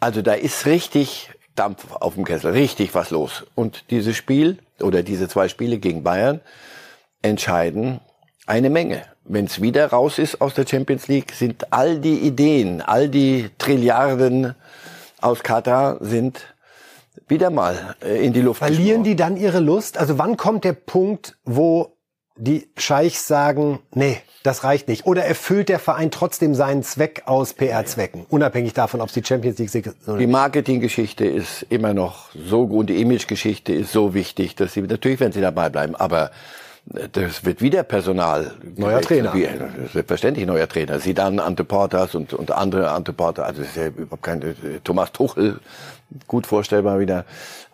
Also da ist richtig Dampf auf dem Kessel, richtig was los. Und dieses Spiel oder diese zwei Spiele gegen Bayern entscheiden eine Menge. Wenn es wieder raus ist aus der Champions League, sind all die Ideen, all die Trilliarden aus Katar sind wieder mal äh, in die Luft Verlieren gesprochen. die dann ihre Lust? Also wann kommt der Punkt, wo die Scheichs sagen, nee, das reicht nicht? Oder erfüllt der Verein trotzdem seinen Zweck aus PR-Zwecken? Unabhängig davon, ob es die Champions League ist oder Die. Marketinggeschichte ist immer noch so gut, die Imagegeschichte ist so wichtig, dass sie natürlich, wenn sie dabei bleiben, aber das wird wieder Personal. Neuer Trainer. Wie, selbstverständlich neuer Trainer. Sie dann Ante Portas und, und andere Ante Portas. Also ist ja überhaupt kein Thomas Tuchel. Gut vorstellbar wieder.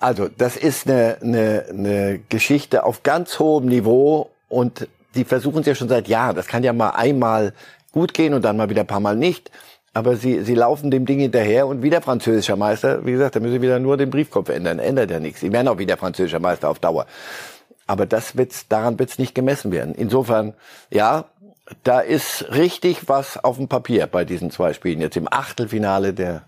Also das ist eine, eine, eine Geschichte auf ganz hohem Niveau und die versuchen es ja schon seit Jahren. Das kann ja mal einmal gut gehen und dann mal wieder ein paar Mal nicht. Aber sie, sie laufen dem Ding hinterher und wieder französischer Meister. Wie gesagt, da müssen sie wieder nur den Briefkopf ändern. Ändert ja nichts. Sie werden auch wieder französischer Meister auf Dauer. Aber das wird's, daran wird's nicht gemessen werden. Insofern, ja, da ist richtig was auf dem Papier bei diesen zwei Spielen. Jetzt im Achtelfinale der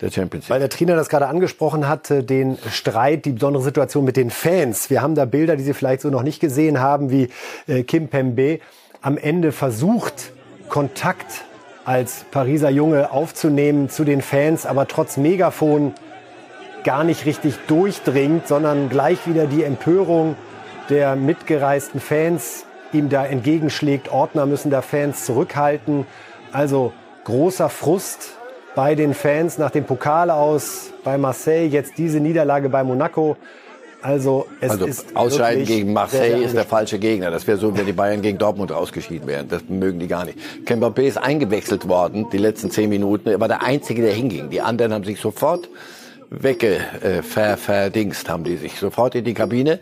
der Champions League. Weil der Trainer das gerade angesprochen hatte, den Streit, die besondere Situation mit den Fans. Wir haben da Bilder, die Sie vielleicht so noch nicht gesehen haben, wie äh, Kim Pembe am Ende versucht, Kontakt als Pariser Junge aufzunehmen zu den Fans, aber trotz Megafon gar nicht richtig durchdringt, sondern gleich wieder die Empörung der mitgereisten Fans ihm da entgegenschlägt. Ordner müssen da Fans zurückhalten. Also großer Frust bei den Fans nach dem Pokal aus bei Marseille, jetzt diese Niederlage bei Monaco. Also, es also ist Ausscheiden gegen Marseille sehr, sehr ist der falsche Gegner. Das wäre so, wenn die Bayern gegen Dortmund ausgeschieden wären. Das mögen die gar nicht. Mbappé ist eingewechselt worden, die letzten zehn Minuten. Er war der Einzige, der hinging. Die anderen haben sich sofort wegge, äh, ver, verdingst, haben die sich sofort in die Kabine,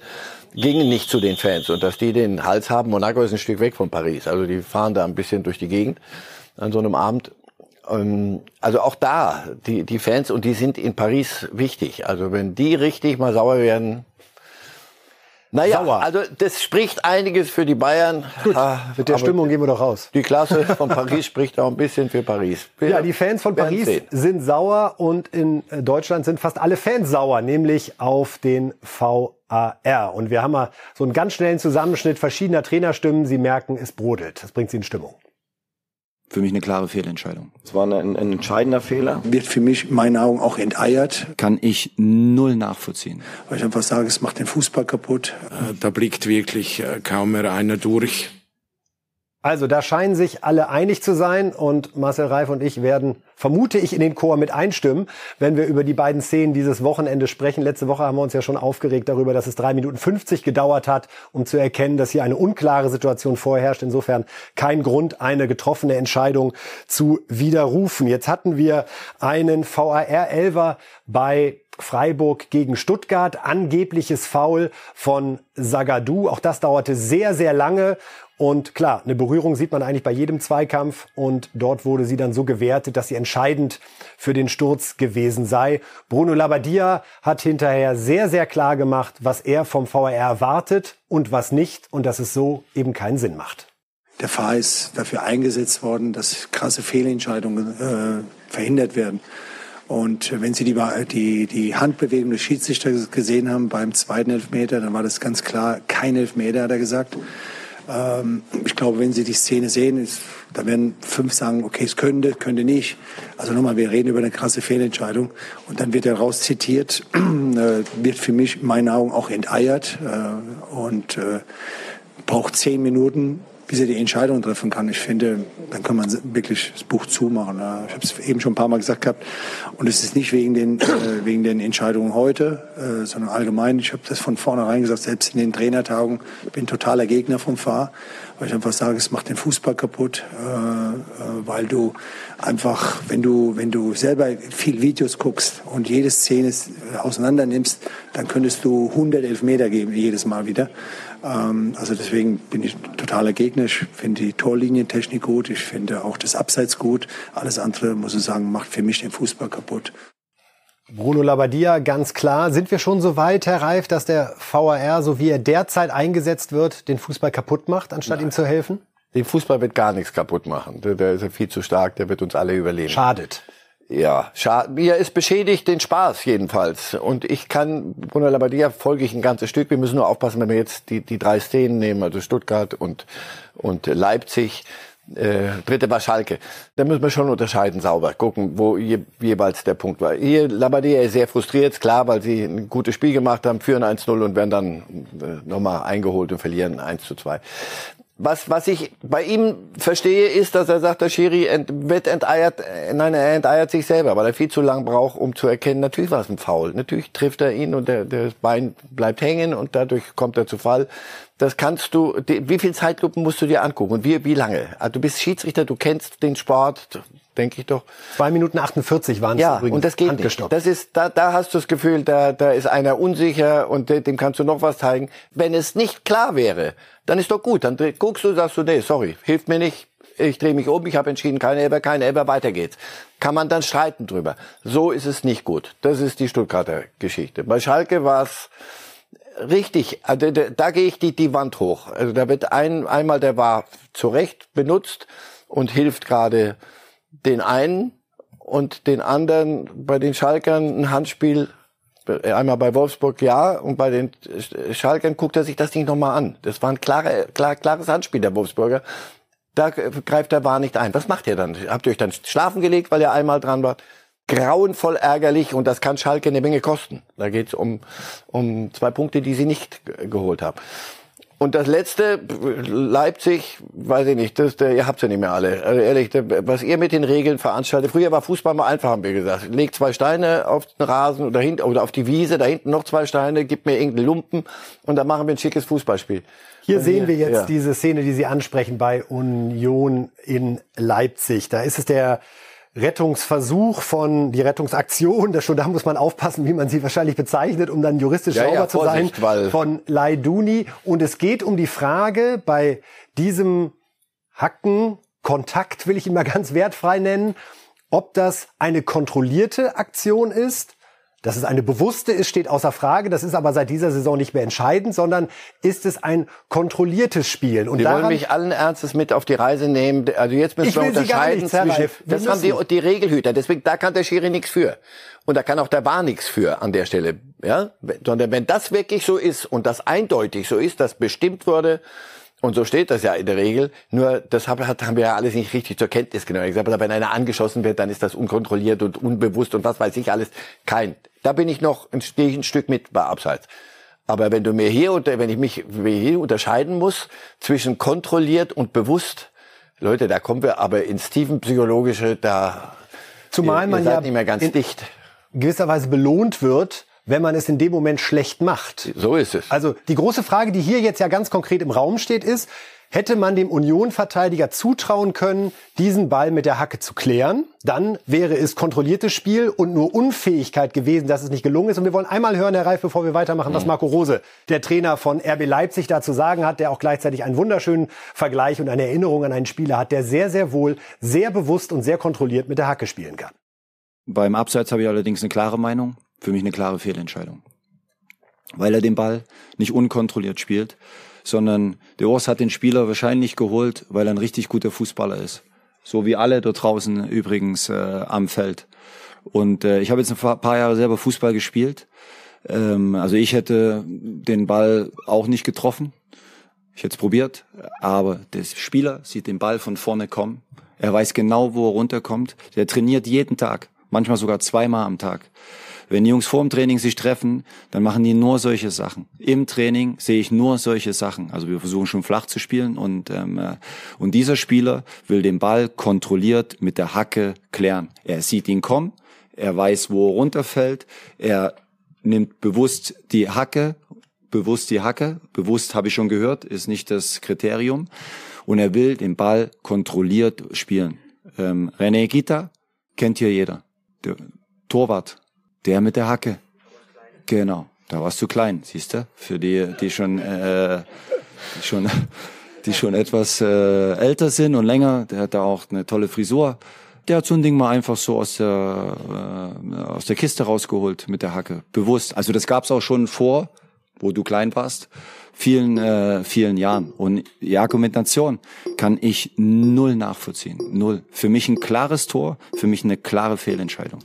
gingen nicht zu den Fans. Und dass die den Hals haben, Monaco ist ein Stück weg von Paris. Also die fahren da ein bisschen durch die Gegend an so einem Abend. Ähm, Also auch da, die, die Fans, und die sind in Paris wichtig. Also wenn die richtig mal sauer werden, naja, Sauer. also das spricht einiges für die Bayern. Gut, Ah, mit der Stimmung gehen wir doch raus. Die Klasse von Paris spricht auch ein bisschen für Paris. Wir Ja, die Fans von Paris sehen. sind sauer und in äh, Deutschland sind fast alle Fans sauer, nämlich auf den VAR. Und wir haben mal so einen ganz schnellen Zusammenschnitt verschiedener Trainerstimmen. Sie merken, es brodelt. Das bringt sie in Stimmung. Für mich eine klare Fehlentscheidung. Es war ein, ein entscheidender Fehler. wird für mich in meinen Augen auch enteiert, Kann ich null nachvollziehen. weil ich einfach sage, es macht den Fußball kaputt. Äh, Da blickt wirklich äh, kaum mehr einer durch. Also da scheinen sich alle einig zu sein und Marcel Reif und ich werden, vermute ich, in den Chor mit einstimmen, wenn wir über die beiden Szenen dieses Wochenende sprechen. Letzte Woche haben wir uns ja schon aufgeregt darüber, dass es drei Minuten 50 gedauert hat, um zu erkennen, dass hier eine unklare Situation vorherrscht. Insofern kein Grund, eine getroffene Entscheidung zu widerrufen. Jetzt hatten wir einen VAR-Elver bei Freiburg gegen Stuttgart, angebliches Foul von Sagadou. Auch das dauerte sehr, sehr lange. Und klar, eine Berührung sieht man eigentlich bei jedem Zweikampf und dort wurde sie dann so gewertet, dass sie entscheidend für den Sturz gewesen sei. Bruno Labbadia hat hinterher sehr, sehr klar gemacht, was er vom VAR erwartet und was nicht und dass es so eben keinen Sinn macht. Der Fahr ist dafür eingesetzt worden, dass krasse Fehlentscheidungen äh, verhindert werden. Und wenn Sie die, die, die Handbewegung des Schiedsrichters gesehen haben beim zweiten Elfmeter, dann war das ganz klar kein Elfmeter, hat er gesagt. Ähm, ich glaube, wenn Sie die Szene sehen, ist, da werden fünf sagen, okay, es könnte, könnte nicht. Also nochmal, wir reden über eine krasse Fehlentscheidung. Und dann wird er raus zitiert, äh, wird für mich in meinen Augen auch enteiert äh, und äh, braucht zehn Minuten, bis er die Entscheidung treffen kann. Ich finde, dann kann man wirklich das Buch zumachen. Ich habe es eben schon ein paar Mal gesagt gehabt. Und es ist nicht wegen den, äh, wegen den Entscheidungen heute, äh, sondern allgemein. Ich habe das von vornherein gesagt, selbst in den Trainertagen, ich bin totaler Gegner vom Fahr, weil ich einfach sage, es macht den Fußball kaputt, äh, äh, weil du einfach, wenn du, wenn du selber viel Videos guckst und jede Szene äh, auseinander nimmst, dann könntest du 100 Elfmeter geben, jedes Mal wieder. Ähm, also deswegen bin ich totaler Gegner. Ich finde die Torlinientechnik gut. Ich finde auch das Abseits gut. Alles andere, muss ich sagen, macht für mich den Fußball kaputt. Bruno Labbadia, ganz klar. Sind wir schon so weit, Herr Reif, dass der VAR, so wie er derzeit eingesetzt wird, den Fußball kaputt macht, anstatt ihm zu helfen? Den Fußball wird gar nichts kaputt machen. Der, der ist ja viel zu stark, der wird uns alle überleben. Schadet. Ja, schade. Mir ist beschädigt den Spaß jedenfalls. Und ich kann, Bruno Labbadia folge ich ein ganzes Stück. Wir müssen nur aufpassen, wenn wir jetzt die, die drei Szenen nehmen, also Stuttgart und, und Leipzig. Äh, dritte war Schalke. Da müssen wir schon unterscheiden, sauber gucken, wo je, jeweils der Punkt war. Hier Labbadia ist sehr frustriert, klar, weil sie ein gutes Spiel gemacht haben, führen 1-0 und werden dann äh, nochmal eingeholt und verlieren 1 zu 2. was, was ich bei ihm verstehe, ist, dass er sagt, der Schiri ent, wird enteiert, äh, nein, er enteiert sich selber, weil er viel zu lang braucht, um zu erkennen, natürlich war es ein Foul. Natürlich trifft er ihn und der, der Bein bleibt hängen und dadurch kommt er zu Fall. Das kannst du, wie viel Zeitlupen musst du dir angucken und wie, wie lange? Also du bist Schiedsrichter, du kennst den Sport, denke ich doch. Zwei Minuten 48 waren es ja, übrigens. und das geht nicht. Das ist, da, da hast du das Gefühl, da, da ist einer unsicher und dem kannst du noch was zeigen. Wenn es nicht klar wäre, dann ist doch gut. Dann guckst du, sagst du, nee, sorry, hilft mir nicht. Ich drehe mich um, ich habe entschieden, keine Elber, keine Elber, weiter geht's. Kann man dann streiten drüber. So ist es nicht gut. Das ist die Stuttgarter Geschichte. Bei Schalke war es richtig, also da, da gehe ich die, die Wand hoch. Also da wird ein, einmal, der war zu Recht benutzt und hilft gerade den einen und den anderen bei den Schalkern ein Handspiel einmal bei Wolfsburg ja und bei den Schalkern guckt er sich das Ding nochmal an. Das war ein klare, klar, klares Handspiel der Wolfsburger. Da greift der War nicht ein. Was macht ihr dann? Habt ihr euch dann schlafen gelegt, weil ihr einmal dran wart? Grauenvoll ärgerlich und das kann Schalke eine Menge kosten. Da geht's um, um zwei Punkte, die sie nicht geholt haben. Und das letzte, Leipzig, weiß ich nicht, das, der, ihr habt's ja nicht mehr alle. Also ehrlich, der, was ihr mit den Regeln veranstaltet. Früher war Fußball mal einfach, haben wir gesagt. Legt zwei Steine auf den Rasen oder, hinten, oder auf die Wiese, da hinten noch zwei Steine, gib mir irgendeinen Lumpen und dann machen wir ein schickes Fußballspiel. Hier sehen wir jetzt ja. diese Szene, die Sie ansprechen bei Union in Leipzig. Da ist es der Rettungsversuch von die Rettungsaktion, das schon da muss man aufpassen, wie man sie wahrscheinlich bezeichnet, um dann juristisch ja, sauber ja, zu sein, von Laiduni. Und es geht um die Frage bei diesem Hacken, Kontakt will ich ihn mal ganz wertfrei nennen, ob das eine kontrollierte Aktion ist dass es eine bewusste ist, steht außer Frage. Das ist aber seit dieser Saison nicht mehr entscheidend, sondern ist es ein kontrolliertes Spiel. Und die daran, wollen mich allen Ernstes mit auf die Reise nehmen. Also jetzt müssen wir unterscheiden nicht, zwischen, das haben die, die Regelhüter. Deswegen, da kann der Schiri nichts für. Und da kann auch der Bar nichts für an der Stelle. Ja? Sondern wenn das wirklich so ist und das eindeutig so ist, dass bestimmt wurde, und so steht das ja in der Regel. Nur das haben wir ja alles nicht richtig zur Kenntnis genommen. Ich sage, wenn einer angeschossen wird, dann ist das unkontrolliert und unbewusst und was weiß ich alles. Kein. Da bin ich noch ein, ein Stück mit bei Abseits. Aber wenn du mir hier wenn ich mich hier unterscheiden muss zwischen kontrolliert und bewusst, Leute, da kommen wir aber ins tiefenpsychologische, da Zumal ihr, man ihr ja nicht mehr ganz dicht. gewisserweise belohnt wird, wenn man es in dem Moment schlecht macht. So ist es. Also die große Frage, die hier jetzt ja ganz konkret im Raum steht, ist, Hätte man dem Union-Verteidiger zutrauen können, diesen Ball mit der Hacke zu klären, dann wäre es kontrolliertes Spiel und nur Unfähigkeit gewesen, dass es nicht gelungen ist. Und wir wollen einmal hören, Herr Reif, bevor wir weitermachen, was mhm. Marco Rose, der Trainer von RB Leipzig, dazu sagen hat, der auch gleichzeitig einen wunderschönen Vergleich und eine Erinnerung an einen Spieler hat, der sehr, sehr wohl, sehr bewusst und sehr kontrolliert mit der Hacke spielen kann. Beim Abseits habe ich allerdings eine klare Meinung. Für mich eine klare Fehlentscheidung. Weil er den Ball nicht unkontrolliert spielt, sondern der Urs hat den Spieler wahrscheinlich geholt, weil er ein richtig guter Fußballer ist. So wie alle dort draußen übrigens äh, am Feld. Und äh, ich habe jetzt ein paar Jahre selber Fußball gespielt. Ähm, also ich hätte den Ball auch nicht getroffen. Ich hätte es probiert, aber der Spieler sieht den Ball von vorne kommen. Er weiß genau, wo er runterkommt. Der trainiert jeden Tag, manchmal sogar zweimal am Tag. Wenn die Jungs vor dem Training sich treffen, dann machen die nur solche Sachen. Im Training sehe ich nur solche Sachen. Also wir versuchen schon flach zu spielen und, ähm, äh, und dieser Spieler will den Ball kontrolliert mit der Hacke klären. Er sieht ihn kommen, er weiß, wo er runterfällt, er nimmt bewusst die Hacke, bewusst die Hacke, bewusst habe ich schon gehört, ist nicht das Kriterium. Und er will den Ball kontrolliert spielen. Ähm, René Gita kennt hier jeder. Der Torwart der mit der Hacke. Genau. Da warst du klein, siehst du? Für die, die schon, äh, die schon, die schon etwas äh, älter sind und länger. Der hat da auch eine tolle Frisur. Der hat so ein Ding mal einfach so aus der, äh, aus der Kiste rausgeholt mit der Hacke. Bewusst. Also das gab's auch schon vor, wo du klein warst, vielen, äh, vielen Jahren. Und die Argumentation kann ich null nachvollziehen. Null. Für mich ein klares Tor, für mich eine klare Fehlentscheidung.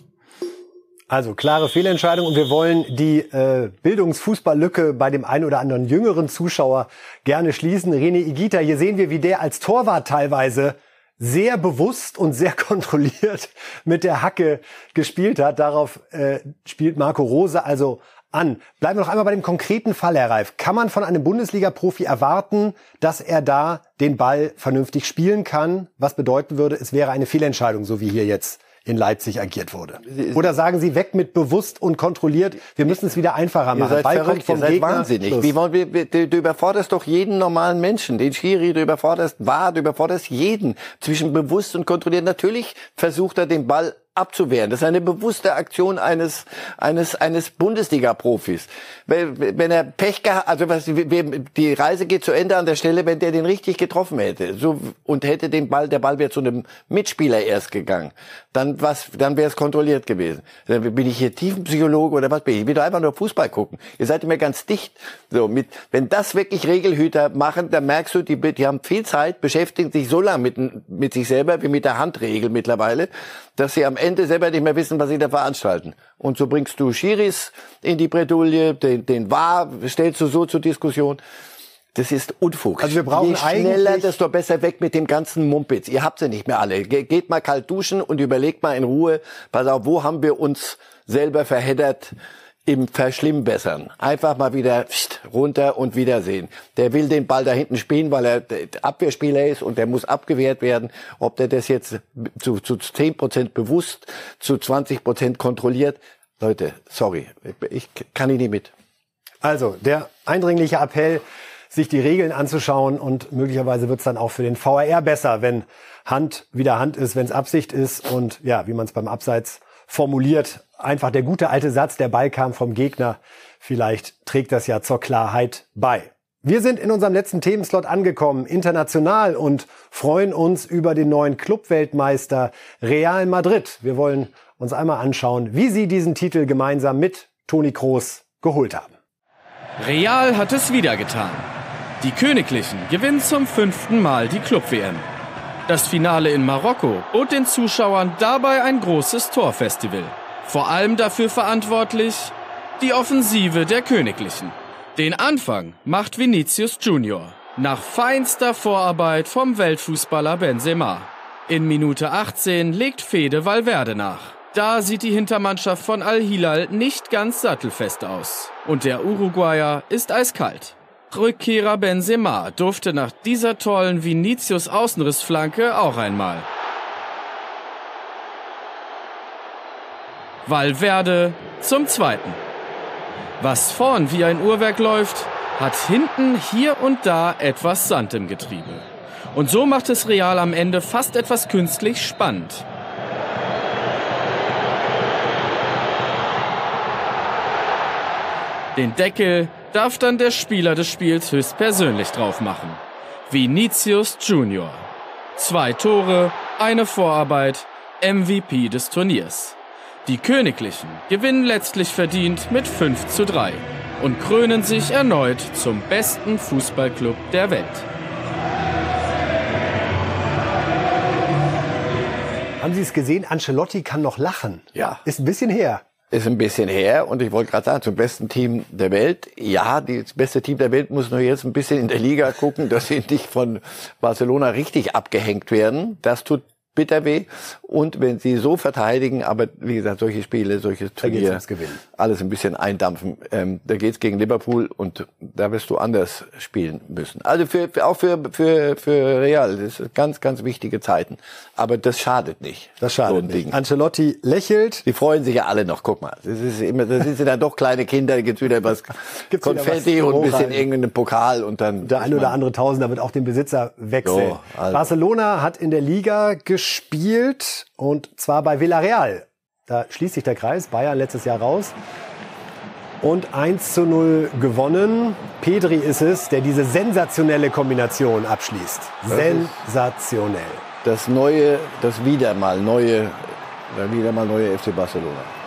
Also klare Fehlentscheidung und wir wollen die äh, Bildungsfußballlücke bei dem einen oder anderen jüngeren Zuschauer gerne schließen. René Igita, hier sehen wir, wie der als Torwart teilweise sehr bewusst und sehr kontrolliert mit der Hacke gespielt hat. Darauf äh, spielt Marco Rose also an. Bleiben wir noch einmal bei dem konkreten Fall, Herr Reif. Kann man von einem Bundesliga-Profi erwarten, dass er da den Ball vernünftig spielen kann? Was bedeuten würde, es wäre eine Fehlentscheidung, so wie hier jetzt in Leipzig agiert wurde. Oder sagen Sie weg mit bewusst und kontrolliert, wir müssen es wieder einfacher machen. Ihr seid Ball verrückt, ihr seid Gegner, wahnsinnig. Wie wollen wir, du, du überforderst doch jeden normalen Menschen, den Schiri, du überforderst War, du überforderst jeden zwischen bewusst und kontrolliert. Natürlich versucht er den Ball abzuwehren. Das ist eine bewusste Aktion eines eines eines Bundesliga-Profis. Wenn, wenn er Pech gehabt, also was, die Reise geht zu Ende an der Stelle, wenn der den richtig getroffen hätte, so und hätte den Ball, der Ball wäre zu einem Mitspieler erst gegangen, dann was, dann wäre es kontrolliert gewesen. Dann bin ich hier Tiefenpsychologe oder was bin ich? Ich will doch einfach nur Fußball gucken. Ihr seid immer ganz dicht. So mit, wenn das wirklich Regelhüter machen, dann merkst du, die, die haben viel Zeit, beschäftigen sich so lange mit mit sich selber wie mit der Handregel mittlerweile, dass sie am Ende selber nicht mehr wissen, was sie da veranstalten. Und so bringst du Schiris in die Bredouille, den, den War stellst du so zur Diskussion. Das ist Unfug. Also wir brauchen Je schneller, desto besser weg mit dem ganzen Mumpitz. Ihr habt sie nicht mehr alle. Geht mal kalt duschen und überlegt mal in Ruhe, pass auf, wo haben wir uns selber verheddert? Im Verschlimmbessern. Einfach mal wieder runter und wiedersehen. Der will den Ball da hinten spielen, weil er Abwehrspieler ist und der muss abgewehrt werden. Ob der das jetzt zu, zu 10 Prozent bewusst, zu 20 Prozent kontrolliert. Leute, sorry, ich kann ihn nicht mit. Also, der eindringliche Appell, sich die Regeln anzuschauen und möglicherweise wird es dann auch für den VAR besser, wenn Hand wieder Hand ist, wenn es Absicht ist und ja, wie man es beim Abseits formuliert, einfach der gute alte Satz, der Ball kam vom Gegner. Vielleicht trägt das ja zur Klarheit bei. Wir sind in unserem letzten Themenslot angekommen, international, und freuen uns über den neuen Clubweltmeister Real Madrid. Wir wollen uns einmal anschauen, wie sie diesen Titel gemeinsam mit Toni Kroos geholt haben. Real hat es wieder getan. Die Königlichen gewinnen zum fünften Mal die Club-WM. Das Finale in Marokko bot den Zuschauern dabei ein großes Torfestival. Vor allem dafür verantwortlich die Offensive der Königlichen. Den Anfang macht Vinicius Junior nach feinster Vorarbeit vom Weltfußballer Benzema. In Minute 18 legt Fede Valverde nach. Da sieht die Hintermannschaft von Al-Hilal nicht ganz sattelfest aus. Und der Uruguayer ist eiskalt. Rückkehrer Benzema durfte nach dieser tollen Vinicius Außenrissflanke auch einmal. Valverde zum zweiten. Was vorn wie ein Uhrwerk läuft, hat hinten hier und da etwas Sand im Getriebe. Und so macht es Real am Ende fast etwas künstlich spannend. Den Deckel darf dann der Spieler des Spiels höchstpersönlich drauf machen. Vinicius Junior. Zwei Tore, eine Vorarbeit, MVP des Turniers. Die Königlichen gewinnen letztlich verdient mit 5 zu 3 und krönen sich erneut zum besten Fußballclub der Welt. Haben Sie es gesehen? Ancelotti kann noch lachen. Ja. Ist ein bisschen her. Ist ein bisschen her und ich wollte gerade sagen, zum besten Team der Welt. Ja, das beste Team der Welt muss nur jetzt ein bisschen in der Liga gucken, dass sie nicht von Barcelona richtig abgehängt werden. Das tut bitter weh. Und wenn sie so verteidigen, aber wie gesagt, solche Spiele, solches Turnier, alles ein bisschen eindampfen. Ähm, da geht's gegen Liverpool und da wirst du anders spielen müssen. Also für, für, auch für, für, für Real, das sind ganz, ganz wichtige Zeiten. Aber das schadet nicht. Das schadet so nicht. Ding. Ancelotti lächelt. Die freuen sich ja alle noch. Guck mal, das ist immer, das sind dann doch kleine Kinder, da gibt's wieder was gibt's Konfetti wieder was und ein bisschen irgendeinen Pokal und dann. Der ein oder andere Tausender wird auch den Besitzer wechseln. Jo, also. Barcelona hat in der Liga gespielt und zwar bei Villarreal. Da schließt sich der Kreis. Bayern letztes Jahr raus. Und 1 zu 0 gewonnen. Pedri ist es, der diese sensationelle Kombination abschließt. Sensationell. Das neue, das wieder mal neue, wieder mal neue FC Barcelona.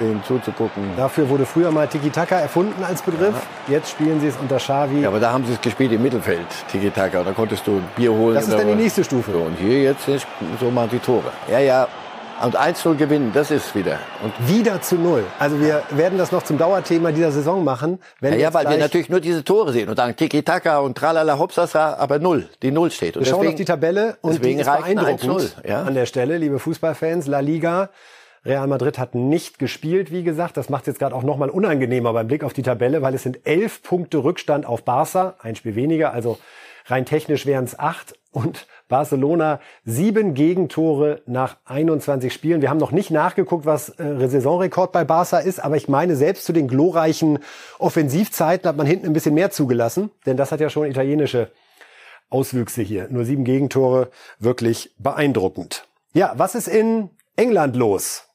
Den zuzugucken. Dafür wurde früher mal Tiki-Taka erfunden als Begriff. Ja. Jetzt spielen sie es unter Xavi. Ja, aber da haben sie es gespielt im Mittelfeld, Tiki-Taka. Da konntest du Bier holen. Das ist dann die nächste Stufe. So, und hier jetzt so mal die Tore. Ja, ja, und 1-0 gewinnen, das ist wieder. Und wieder zu Null. Also wir werden das noch zum Dauerthema dieser Saison machen. Wenn ja, ja weil wir natürlich nur diese Tore sehen und dann Tiki-Taka und Tralala Hopsasa, aber Null, die Null steht. Und wir deswegen, schauen auf die Tabelle und die ist beeindruckend ja? an der Stelle, liebe Fußballfans. La Liga Real Madrid hat nicht gespielt, wie gesagt. Das macht es jetzt gerade auch nochmal unangenehmer beim Blick auf die Tabelle, weil es sind elf Punkte Rückstand auf Barca, ein Spiel weniger, also rein technisch wären es acht. Und Barcelona sieben Gegentore nach 21 Spielen. Wir haben noch nicht nachgeguckt, was äh, Saisonrekord bei Barca ist, aber ich meine, selbst zu den glorreichen Offensivzeiten hat man hinten ein bisschen mehr zugelassen, denn das hat ja schon italienische Auswüchse hier. Nur sieben Gegentore, wirklich beeindruckend. Ja, was ist in England los?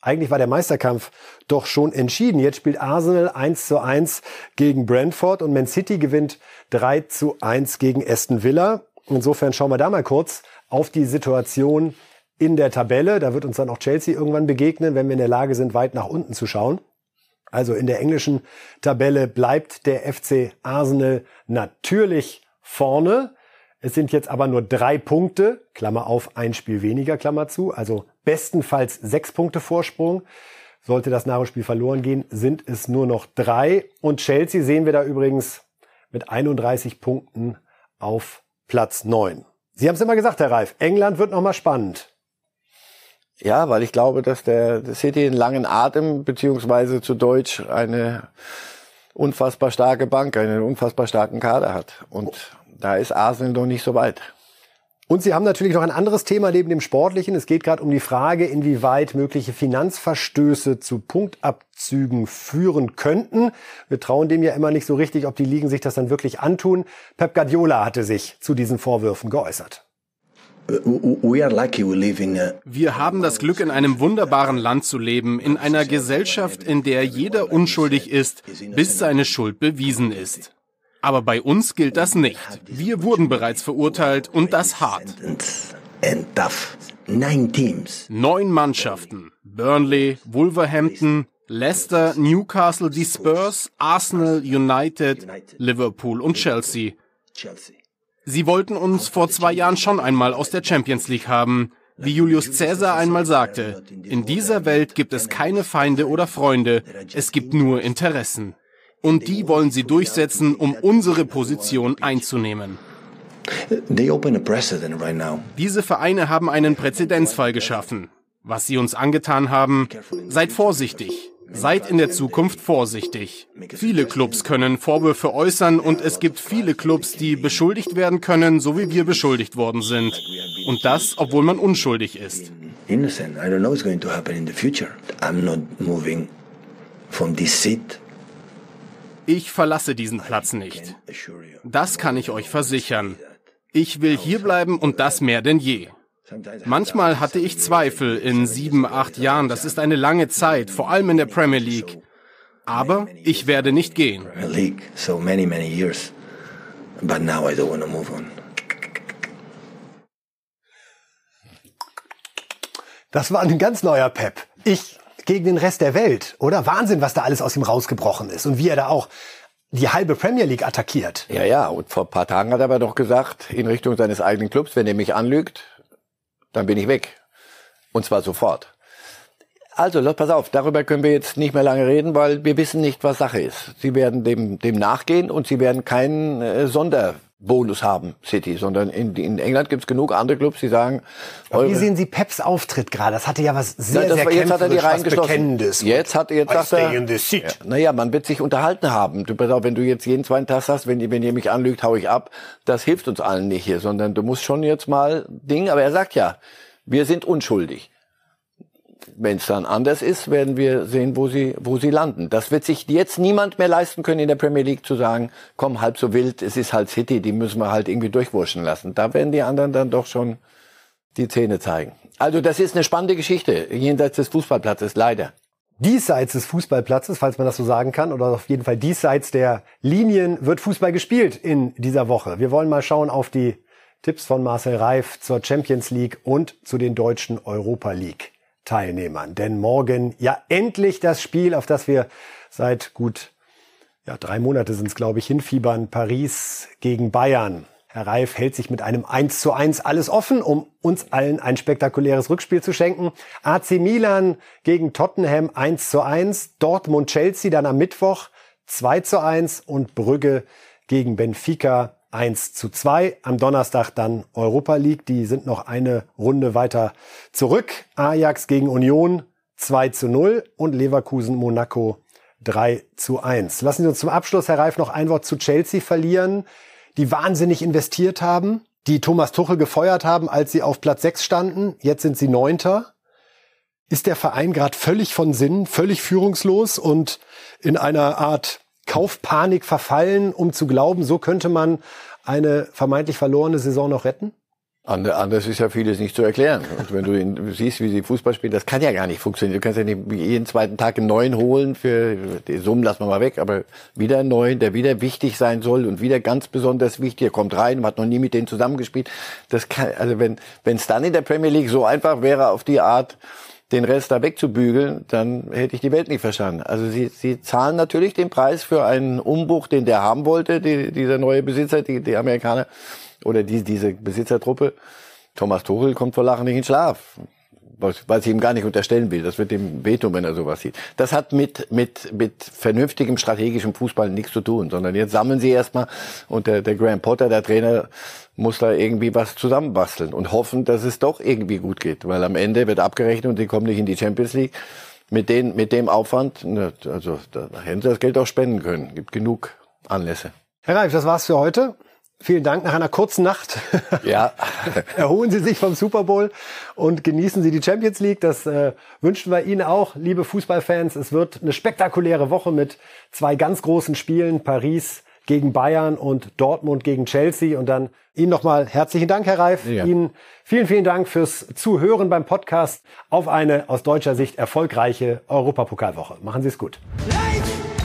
Eigentlich war der Meisterkampf doch schon entschieden. Jetzt spielt Arsenal 1 zu 1 gegen Brentford und Man City gewinnt 3 zu 1 gegen Aston Villa. Insofern schauen wir da mal kurz auf die Situation in der Tabelle. Da wird uns dann auch Chelsea irgendwann begegnen, wenn wir in der Lage sind, weit nach unten zu schauen. Also in der englischen Tabelle bleibt der FC Arsenal natürlich vorne. Es sind jetzt aber nur drei Punkte, Klammer auf, ein Spiel weniger, Klammer zu, also bestenfalls sechs Punkte Vorsprung. Sollte das Nachholspiel verloren gehen, sind es nur noch drei. Und Chelsea sehen wir da übrigens mit 31 Punkten auf Platz neun. Sie haben es immer gesagt, Herr Reif, England wird nochmal spannend. Ja, weil ich glaube, dass der City einen langen Atem, beziehungsweise zu Deutsch eine unfassbar starke Bank, einen unfassbar starken Kader hat. Und da ist Arsenal noch nicht so weit. Und Sie haben natürlich noch ein anderes Thema neben dem Sportlichen. Es geht gerade um die Frage, inwieweit mögliche Finanzverstöße zu Punktabzügen führen könnten. Wir trauen dem ja immer nicht so richtig, ob die Ligen sich das dann wirklich antun. Pep Guardiola hatte sich zu diesen Vorwürfen geäußert. Wir haben das Glück, in einem wunderbaren Land zu leben, in einer Gesellschaft, in der jeder unschuldig ist, bis seine Schuld bewiesen ist. Aber bei uns gilt das nicht. Wir wurden bereits verurteilt und das hart. Neun Mannschaften. Burnley, Wolverhampton, Leicester, Newcastle, die Spurs, Arsenal, United, Liverpool und Chelsea. Sie wollten uns vor zwei Jahren schon einmal aus der Champions League haben. Wie Julius Caesar einmal sagte, in dieser Welt gibt es keine Feinde oder Freunde, es gibt nur Interessen. Und die wollen sie durchsetzen, um unsere Position einzunehmen. Diese Vereine haben einen Präzedenzfall geschaffen. Was sie uns angetan haben, seid vorsichtig. Seid in der Zukunft vorsichtig. Viele Clubs können Vorwürfe äußern und es gibt viele Clubs, die beschuldigt werden können, so wie wir beschuldigt worden sind. Und das, obwohl man unschuldig ist. Innocent. I don't know what's going to happen in the future. I'm not moving from this seat ich verlasse diesen Platz nicht. Das kann ich euch versichern. Ich will hierbleiben und das mehr denn je. Manchmal hatte ich Zweifel in sieben, acht Jahren. Das ist eine lange Zeit, vor allem in der Premier League. Aber ich werde nicht gehen. Das war ein ganz neuer Pep. Ich gegen den Rest der Welt, oder? Wahnsinn, was da alles aus ihm rausgebrochen ist und wie er da auch die halbe Premier League attackiert. Ja, ja, und vor paar Tagen hat er aber doch gesagt, in Richtung seines eigenen Clubs, wenn er mich anlügt, dann bin ich weg. Und zwar sofort. Also, pass auf, darüber können wir jetzt nicht mehr lange reden, weil wir wissen nicht, was Sache ist. Sie werden dem, dem nachgehen und sie werden keinen äh, Sonder Bonus haben, City, sondern in, in England gibt's genug andere Clubs, die sagen. wie sehen Sie Peps Auftritt gerade? Das hatte ja was sehr, ja, das sehr war, jetzt hat er die reingeschlossen. Jetzt hat jetzt sagt er, ja, naja, man wird sich unterhalten haben. Du pass auf, wenn du jetzt jeden zweiten Tag hast, wenn, wenn ihr mich anlügt, hau ich ab. Das hilft uns allen nicht hier, sondern du musst schon jetzt mal Ding. Aber er sagt ja, wir sind unschuldig. Wenn es dann anders ist, werden wir sehen, wo sie, wo sie landen. Das wird sich jetzt niemand mehr leisten können in der Premier League zu sagen, komm, halb so wild, es ist halt City, die müssen wir halt irgendwie durchwurschen lassen. Da werden die anderen dann doch schon die Zähne zeigen. Also das ist eine spannende Geschichte, jenseits des Fußballplatzes, leider. Diesseits des Fußballplatzes, falls man das so sagen kann, oder auf jeden Fall diesseits der Linien wird Fußball gespielt in dieser Woche. Wir wollen mal schauen auf die Tipps von Marcel Reif zur Champions League und zu den deutschen Europa League. Teilnehmern. Denn morgen ja endlich das Spiel, auf das wir seit gut ja, drei Monate sind es, glaube ich, hinfiebern. Paris gegen Bayern. Herr Reif hält sich mit einem 1 zu 1 alles offen, um uns allen ein spektakuläres Rückspiel zu schenken. AC Milan gegen Tottenham 1 zu 1. Dortmund Chelsea dann am Mittwoch 2 zu 1 und Brügge gegen Benfica 1 zu 2. Am Donnerstag dann Europa League. Die sind noch eine Runde weiter zurück. Ajax gegen Union 2 zu 0 und Leverkusen Monaco 3 zu 1. Lassen Sie uns zum Abschluss, Herr Reif, noch ein Wort zu Chelsea verlieren, die wahnsinnig investiert haben, die Thomas Tuchel gefeuert haben, als sie auf Platz 6 standen. Jetzt sind sie Neunter. Ist der Verein gerade völlig von Sinn, völlig führungslos und in einer Art Kaufpanik verfallen, um zu glauben, so könnte man eine vermeintlich verlorene Saison noch retten? Anders ist ja vieles nicht zu erklären. Und wenn du ihn, siehst, wie sie Fußball spielen, das kann ja gar nicht funktionieren. Du kannst ja nicht jeden zweiten Tag einen neuen holen für die Summen lassen wir mal weg, aber wieder einen neuen, der wieder wichtig sein soll und wieder ganz besonders wichtig. Er kommt rein, hat noch nie mit denen zusammengespielt. Das kann, also wenn wenn es dann in der Premier League so einfach wäre, auf die Art den Rest da wegzubügeln, dann hätte ich die Welt nicht verstanden. Also sie, sie zahlen natürlich den Preis für einen Umbruch, den der haben wollte, die, dieser neue Besitzer, die, die Amerikaner oder die, diese Besitzertruppe. Thomas Tuchel kommt vor Lachen nicht in Schlaf. Was ich ihm gar nicht unterstellen will. Das wird ihm wehtun, wenn er sowas sieht. Das hat mit, mit, mit vernünftigem strategischem Fußball nichts zu tun, sondern jetzt sammeln sie erstmal und der, der Graham Potter, der Trainer, muss da irgendwie was zusammenbasteln und hoffen, dass es doch irgendwie gut geht, weil am Ende wird abgerechnet und die kommen nicht in die Champions League. Mit, den, mit dem Aufwand, also da hätten sie das Geld auch spenden können. Gibt genug Anlässe. Herr Reif, das war's für heute. Vielen Dank. Nach einer kurzen Nacht ja. erholen Sie sich vom Super Bowl und genießen Sie die Champions League. Das äh, wünschen wir Ihnen auch, liebe Fußballfans. Es wird eine spektakuläre Woche mit zwei ganz großen Spielen. Paris gegen Bayern und Dortmund gegen Chelsea. Und dann Ihnen nochmal herzlichen Dank, Herr Reif. Ja. Ihnen vielen, vielen Dank fürs Zuhören beim Podcast auf eine aus deutscher Sicht erfolgreiche Europapokalwoche. Machen Sie es gut. Light!